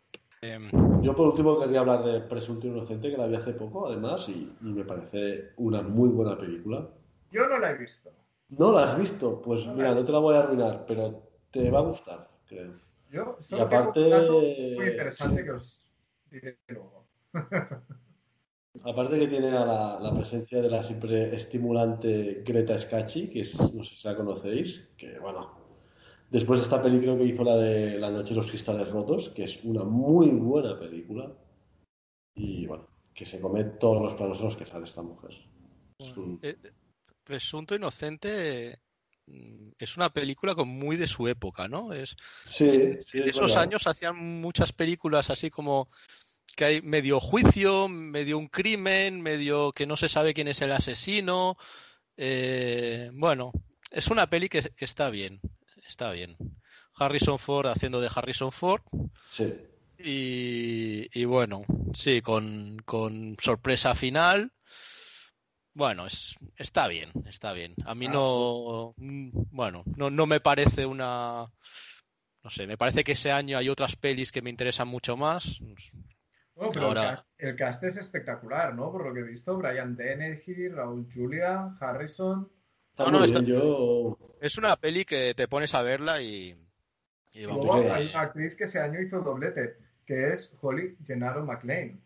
Em, Yo por último quería hablar de Presunto Inocente, que la vi hace poco, además, y, y me parece una muy buena película. Yo no la he visto. ¿No la has visto? Pues No mira, no te la voy a arruinar, pero te va a gustar, creo. Yo solo aparte- tengo un dato muy interesante que os diré luego. Aparte que tiene a la, la presencia de la siempre estimulante Greta Scacchi, que es, no sé si la conocéis, que bueno, después de esta película que hizo la de La noche de los cristales rotos, que es una muy buena película, y bueno, que se come todos los planos en los que sale esta mujer. Es un- eh, Presunto Inocente mm, es una película con muy de su época, ¿no? Es, Sí, sí, en es esos verdad. años hacían muchas películas así como que hay medio juicio, medio un crimen, medio que no se sabe quién es el asesino. Eh, bueno, es una peli que, que está bien, está bien. Harrison Ford haciendo de Harrison Ford Sí. y, y bueno, sí, con, con sorpresa final. Bueno, es, está bien, está bien. A mí no, mm, bueno, no, no me parece una, no sé, me parece que ese año hay otras pelis que me interesan mucho más. Bueno, pero Ahora- el, cast, el cast es espectacular, ¿no? Por lo que he visto, Brian Dennehy, Raúl Julia, Harrison. Está No, muy no, bien, está- yo... Es una peli que te pones a verla y, y vamos, luego hay una actriz que ese año hizo doblete, que es Holly Gennaro McLean.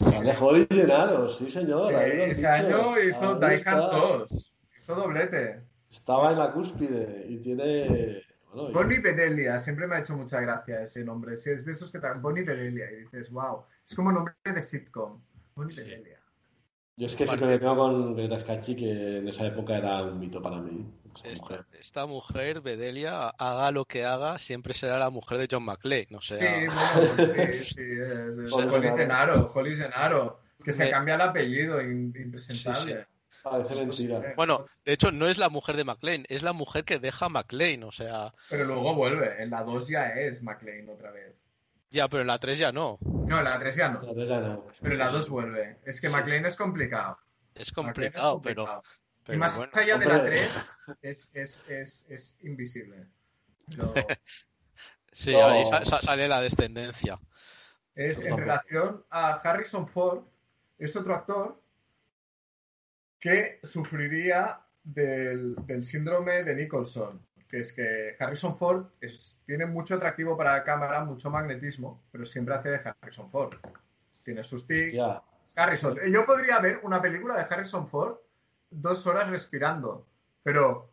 Sale Holly Gennaro, sí señor. ese dicho. año hizo Die Hard está. 2. Hizo doblete. Estaba en la cúspide y tiene... Bueno, Bonnie Bedelia, siempre me ha hecho mucha gracia ese nombre. Es de esos que te... Bonnie Bedelia. Y dices, wow. Es como nombre de sitcom. Bonnie Sí. Bedelia. Yo es que siempre me quedo con Greta Scacchi, que en esa época era un mito para mí. esta, mujer. esta mujer, Bedelia, haga lo que haga, siempre será la mujer de John McClane. O Sí, sea, bueno, sí, sí. Es, es Holly Gennaro. Holly Gennaro. Que se Me- cambia el apellido, impresentable. Sí, Parece mentira. bueno, de hecho no es la mujer de McClane, es la mujer que deja a McClane. O sea, Pero luego vuelve. En la 2 ya es McLean otra vez. Ya, pero en la 3 ya no. No, en la 3 ya no. La verdad no. Pero en la Sí, 2 sí. vuelve. Es que Sí, McLean es complicado. Es McLean es complicado, pero, complicado. pero y más bueno. allá de la Hombre. 3, es, es, es, es invisible. Pero Sí, No. ahí sa- sa- sale la descendencia. es en relación a Harrison Ford, es otro actor que sufriría del, del síndrome de Nicholson. Que es que Harrison Ford es- tiene mucho atractivo para la cámara, mucho magnetismo, pero siempre hace de Harrison Ford. Tiene sus tics. Harrison. Yo podría ver una película de Harrison Ford dos horas respirando. pero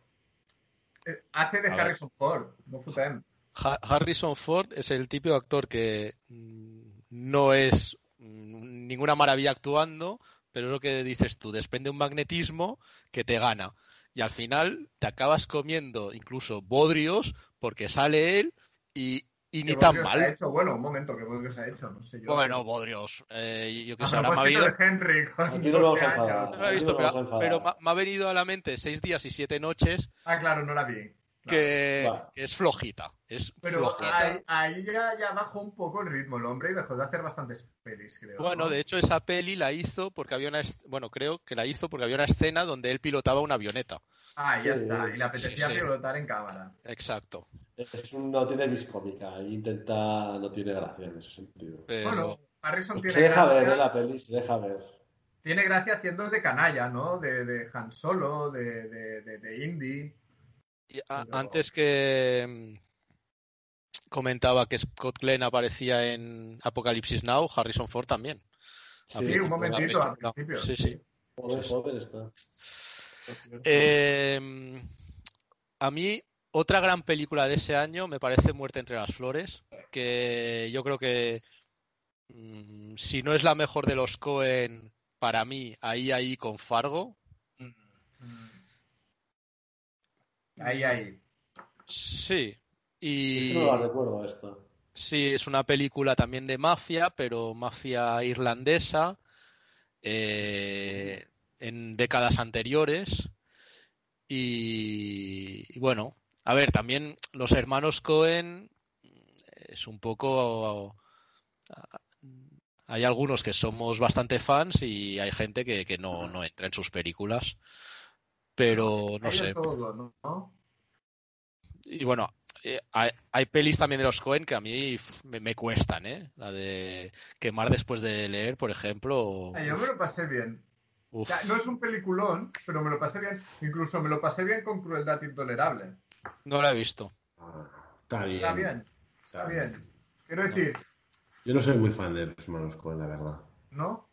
eh, hace de A ver. Harrison Ford, no fotem. Ha- Harrison Ford es el típico actor que mm, no es mm, ninguna maravilla actuando, pero es lo que dices tú, desprende un magnetismo que te gana. Y al final te acabas comiendo incluso bodrios porque sale él y, y ni ¿Qué tan Bodrios ha mal. hecho? Bueno, un momento, ¿qué Bodrios ha hecho? No sé yo. Bueno, bodrios. eh, yo que a sé, ahora me ha venido, de Henry con Aquí nos vamos 12 a enfadar. años. no la he Aquí visto, nos pero, me ha venido a la mente seis días y siete noches Ah, claro, no la vi. Que, es flojita. Es Pero flojita. ahí, ahí ya, ya bajó un poco el ritmo el hombre y dejó de hacer bastantes pelis, creo. Bueno, ¿no? de hecho esa peli la hizo porque había una, bueno, creo que la hizo porque había una escena donde él pilotaba una avioneta. Ah, ya Sí, está. Y le apetecía sí, sí. pilotar en cámara. Exacto. Es un- no tiene vis cómica intenta, no tiene gracia en ese sentido. Pero Bueno, Harrison Pues tiene se deja gracia, ver en la peli, se deja ver. tiene gracia haciendo de canalla, ¿no? De, de Han Solo, de, de, de, de Indy. Y a- pero- antes que mm, comentaba que Scott Glenn aparecía en Apocalipsis Now, Harrison Ford también. Sí, un momentito al principio. Sí, sí. Joder, Sí, sí. joder está. Eh, a mí, otra gran película de ese año me parece Muerte entre las flores, que yo creo que mm, si no es la mejor de los Cohen, para mí, ahí, ahí con Fargo. Mm. Ahí, ahí. Sí. Es Y que no la recuerdo esta. sí, es una película también de mafia, pero mafia irlandesa, eh, en décadas anteriores. Y, y bueno, a ver, también los hermanos Cohen es un poco... Hay algunos que somos bastante fans y hay gente que, que no, no entra en sus películas. Pero no Hay sé. todo, ¿no? Y bueno, eh, hay, hay pelis también de los Cohen que a mí me, me cuestan, ¿eh? La de Quemar después de leer, por ejemplo. Ah, yo me lo pasé bien. uf. Ya, no es un peliculón, pero me lo pasé bien. Incluso me lo pasé bien con Crueldad Intolerable. No la he visto. Ah, Está bien. Está bien, está bien. Quiero decir, Yo no soy muy fan de los hermanos Cohen, la verdad. ¿no?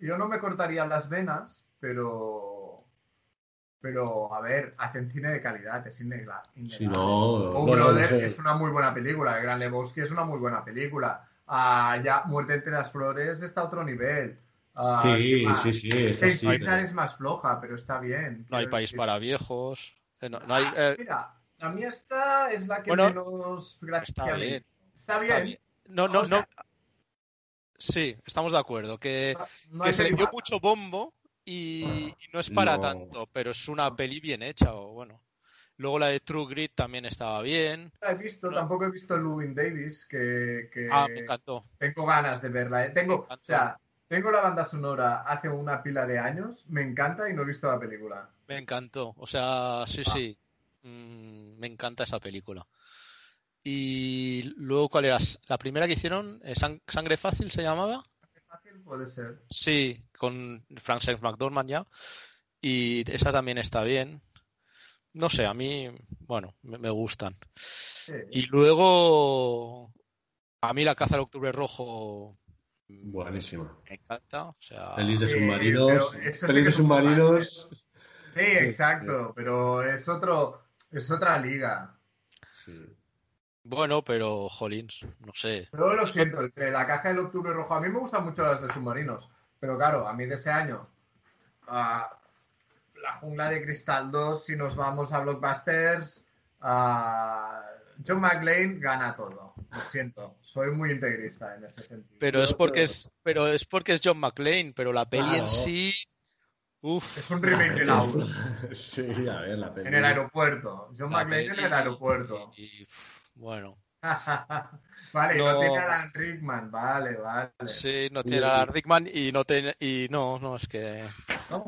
Yo no me cortaría las venas, pero. Pero, a ver, hacen cine de calidad, es innegable. Si no, Oh, Brother no sé. es una muy buena película. El Gran Lebowski es una muy buena película. Ah, ya Muerte entre las flores está a otro nivel. Ah, Sí, ¿qué más? sí, sí, es más floja, pero está bien. No hay país decir- para viejos. eh, no, no hay, Ah, eh, Mira, a mí esta es la que Bueno, menos gracia está bien. Está está bien. bien. No, no, O sea, no. Sí, estamos de acuerdo. Que, no que se le dio mucho bombo y, y no es para No. tanto, pero es una peli bien hecha. O bueno. Luego la de True Grit también estaba bien. No la he visto, No. tampoco he visto Lewin Davis, que, que Ah, me encantó. tengo ganas de verla. ¿eh? Tengo, o sea, tengo la banda sonora hace una pila de años, me encanta y no he visto la película. Me encantó. O sea, sí, Ah. sí. Mm, me encanta esa película. Y luego, ¿cuál era? La primera que hicieron, eh, Sang- Sangre Fácil se llamaba. Puede ser. Sí, con Frances McDormand ya. Y esa también está bien. No sé, a mí, bueno, me, me gustan. Sí. Y luego, a mí la caza del octubre rojo Buenísima. me encanta. O sea, Pelis de Sí, submarinos. sí Pelis que de submarinos. Sí, exacto, pero es otro, es otra liga. Sí. Bueno, pero, jolins, no sé. Yo lo siento, entre la caja del octubre rojo, a mí me gustan mucho las de submarinos, pero claro, a mí de ese año, ah, la jungla de cristal 2, si nos vamos a blockbusters, ah, John McClane gana todo. Lo siento, soy muy integrista en ese sentido. Pero es porque es, pero es porque es John McClane, pero la peli Claro. en sí, uff, Es un remake de la 1, Sí, a ver, la peli. en el aeropuerto. John McClane en el aeropuerto. y- y, uf, bueno, vale, y no No. tiene a Alan Rickman, vale, vale. sí, no tiene a Rickman y no tiene, y no, no, es que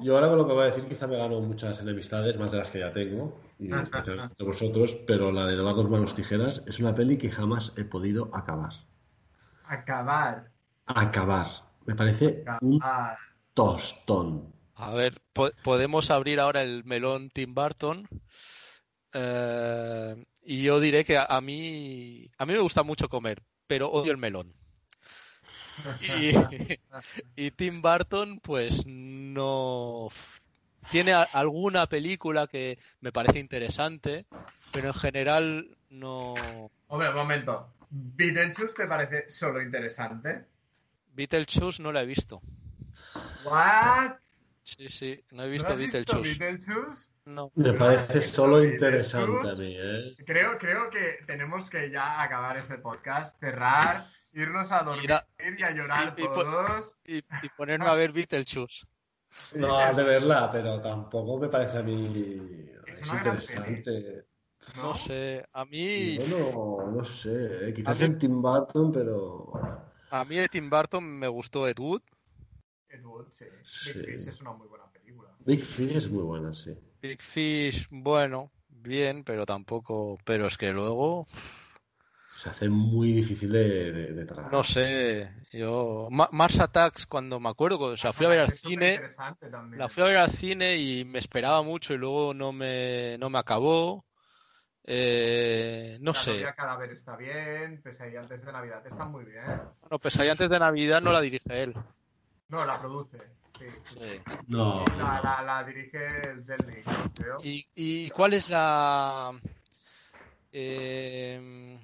Yo ahora con lo que voy a decir quizá me gano muchas enemistades, más de las que ya tengo, y especialmente de vosotros, pero la de Eduardo Manos Tijeras es una peli que jamás he podido acabar. Acabar. Acabar. Me parece un acabar. tostón. A ver, po- podemos abrir ahora el melón Tim Burton. Eh, y yo diré que a, a mí, a mí me gusta mucho comer, pero odio el melón. Y, y Tim Burton, pues no, tiene a- alguna película que me parece interesante, pero en general no. Hombre, un momento. ¿Beetlejuice te parece solo interesante? Beetlejuice no la he visto. ¿What? Sí, sí, no he ¿No visto has visto Beetlejuice. No. Me parece solo interesante a mí, ¿eh? Creo, creo que tenemos que ya acabar este podcast, cerrar, irnos a dormir Mira, y a llorar y- todos. Y, y ponerme a ver Beetlejuice. No, de verla, pero tampoco me parece a mí Es interesante. No sé, a mí, Bueno, no sé, ¿eh? quizás A mí- en Tim Burton, pero a mí de Tim Burton me gustó Ed Wood. Ed Wood, sí. Es una muy buena película. Big Fish es muy buena, sí. Big Fish, bueno, bien, pero tampoco. Pero es que luego, Se hace muy difícil de, de, de tragar. no sé, yo. Ma- Mars Attacks, cuando me acuerdo, o sea, fui a ver al cine, la fui a ver al cine y me esperaba mucho y luego no me, no me acabó. Eh, no La sé. cadáver está bien, Pesadilla antes de Navidad está muy bien. Bueno, Pesadilla antes de Navidad no la dirige él. No, la produce. Sí, sí, sí. Sí. No, La, la, la dirige el Zelnik, creo. ¿Y, y cuál es la... eh,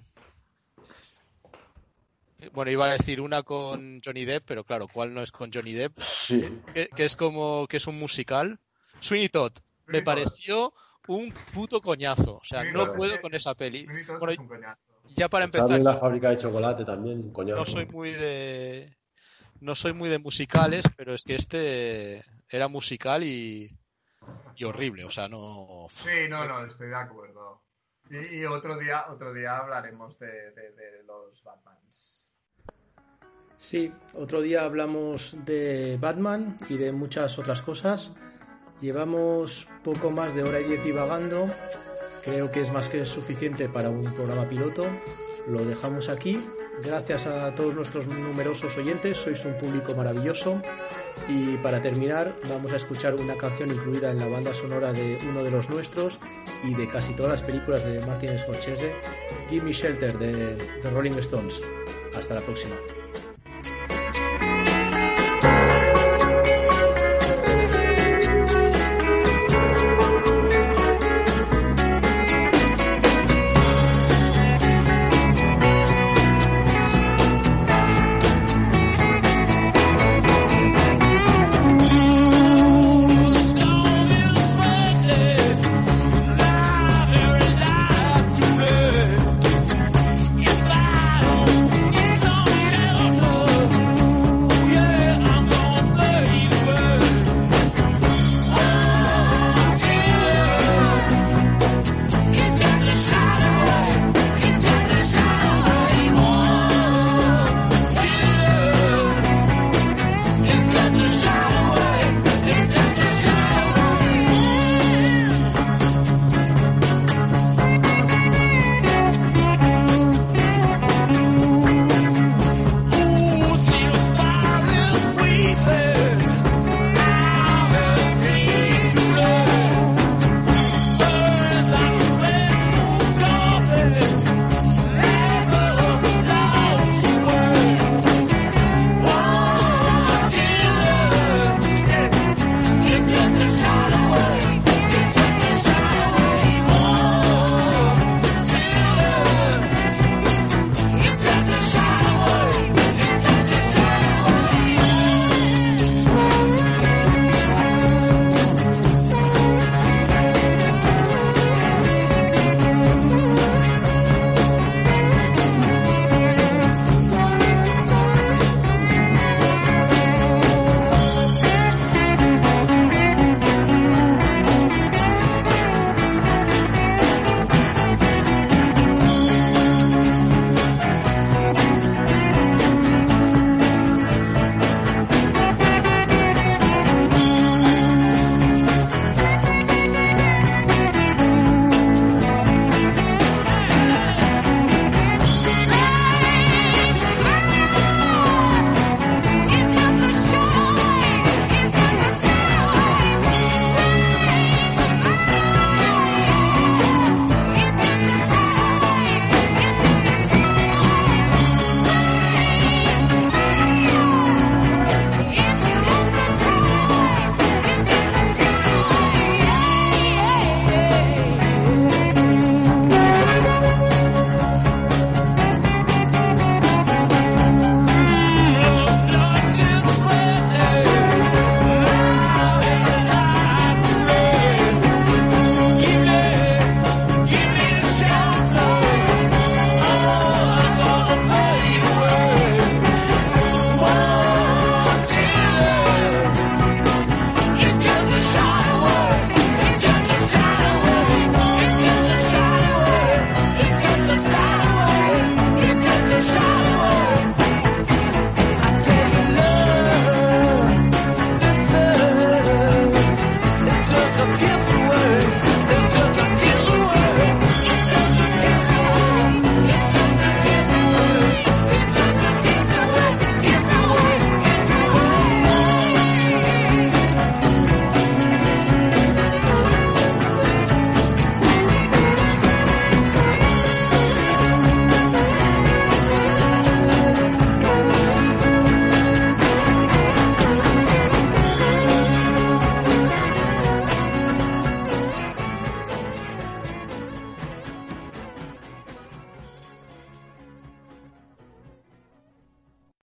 Bueno, iba a decir una con Johnny Depp, pero claro, ¿cuál no es con Johnny Depp? sí. Que, que es como que es un musical. Sweeney Todd. Me pareció un puto coñazo. O sea, Sweeney no Todd puedo es- con esa peli. Sweeney Todd Bueno, es un coñazo. ya para Charlie empezar, y la fábrica de chocolate también, coñazo. no soy muy de no soy muy de musicales, pero es que este era musical y, y horrible, o sea, no Sí, no, no, estoy de acuerdo. Y, y otro día, otro día hablaremos de, de, de los Batmans. Sí, otro día hablamos de Batman y de muchas otras cosas. Llevamos poco más de hora y diez divagando. Creo que es más que suficiente para un programa piloto. Lo dejamos aquí. Gracias a todos nuestros numerosos oyentes, sois un público maravilloso. Y para terminar, vamos a escuchar una canción incluida en la banda sonora de uno de los nuestros y de casi todas las películas de Martin Scorsese, Give Me Shelter de The Rolling Stones. Hasta la próxima.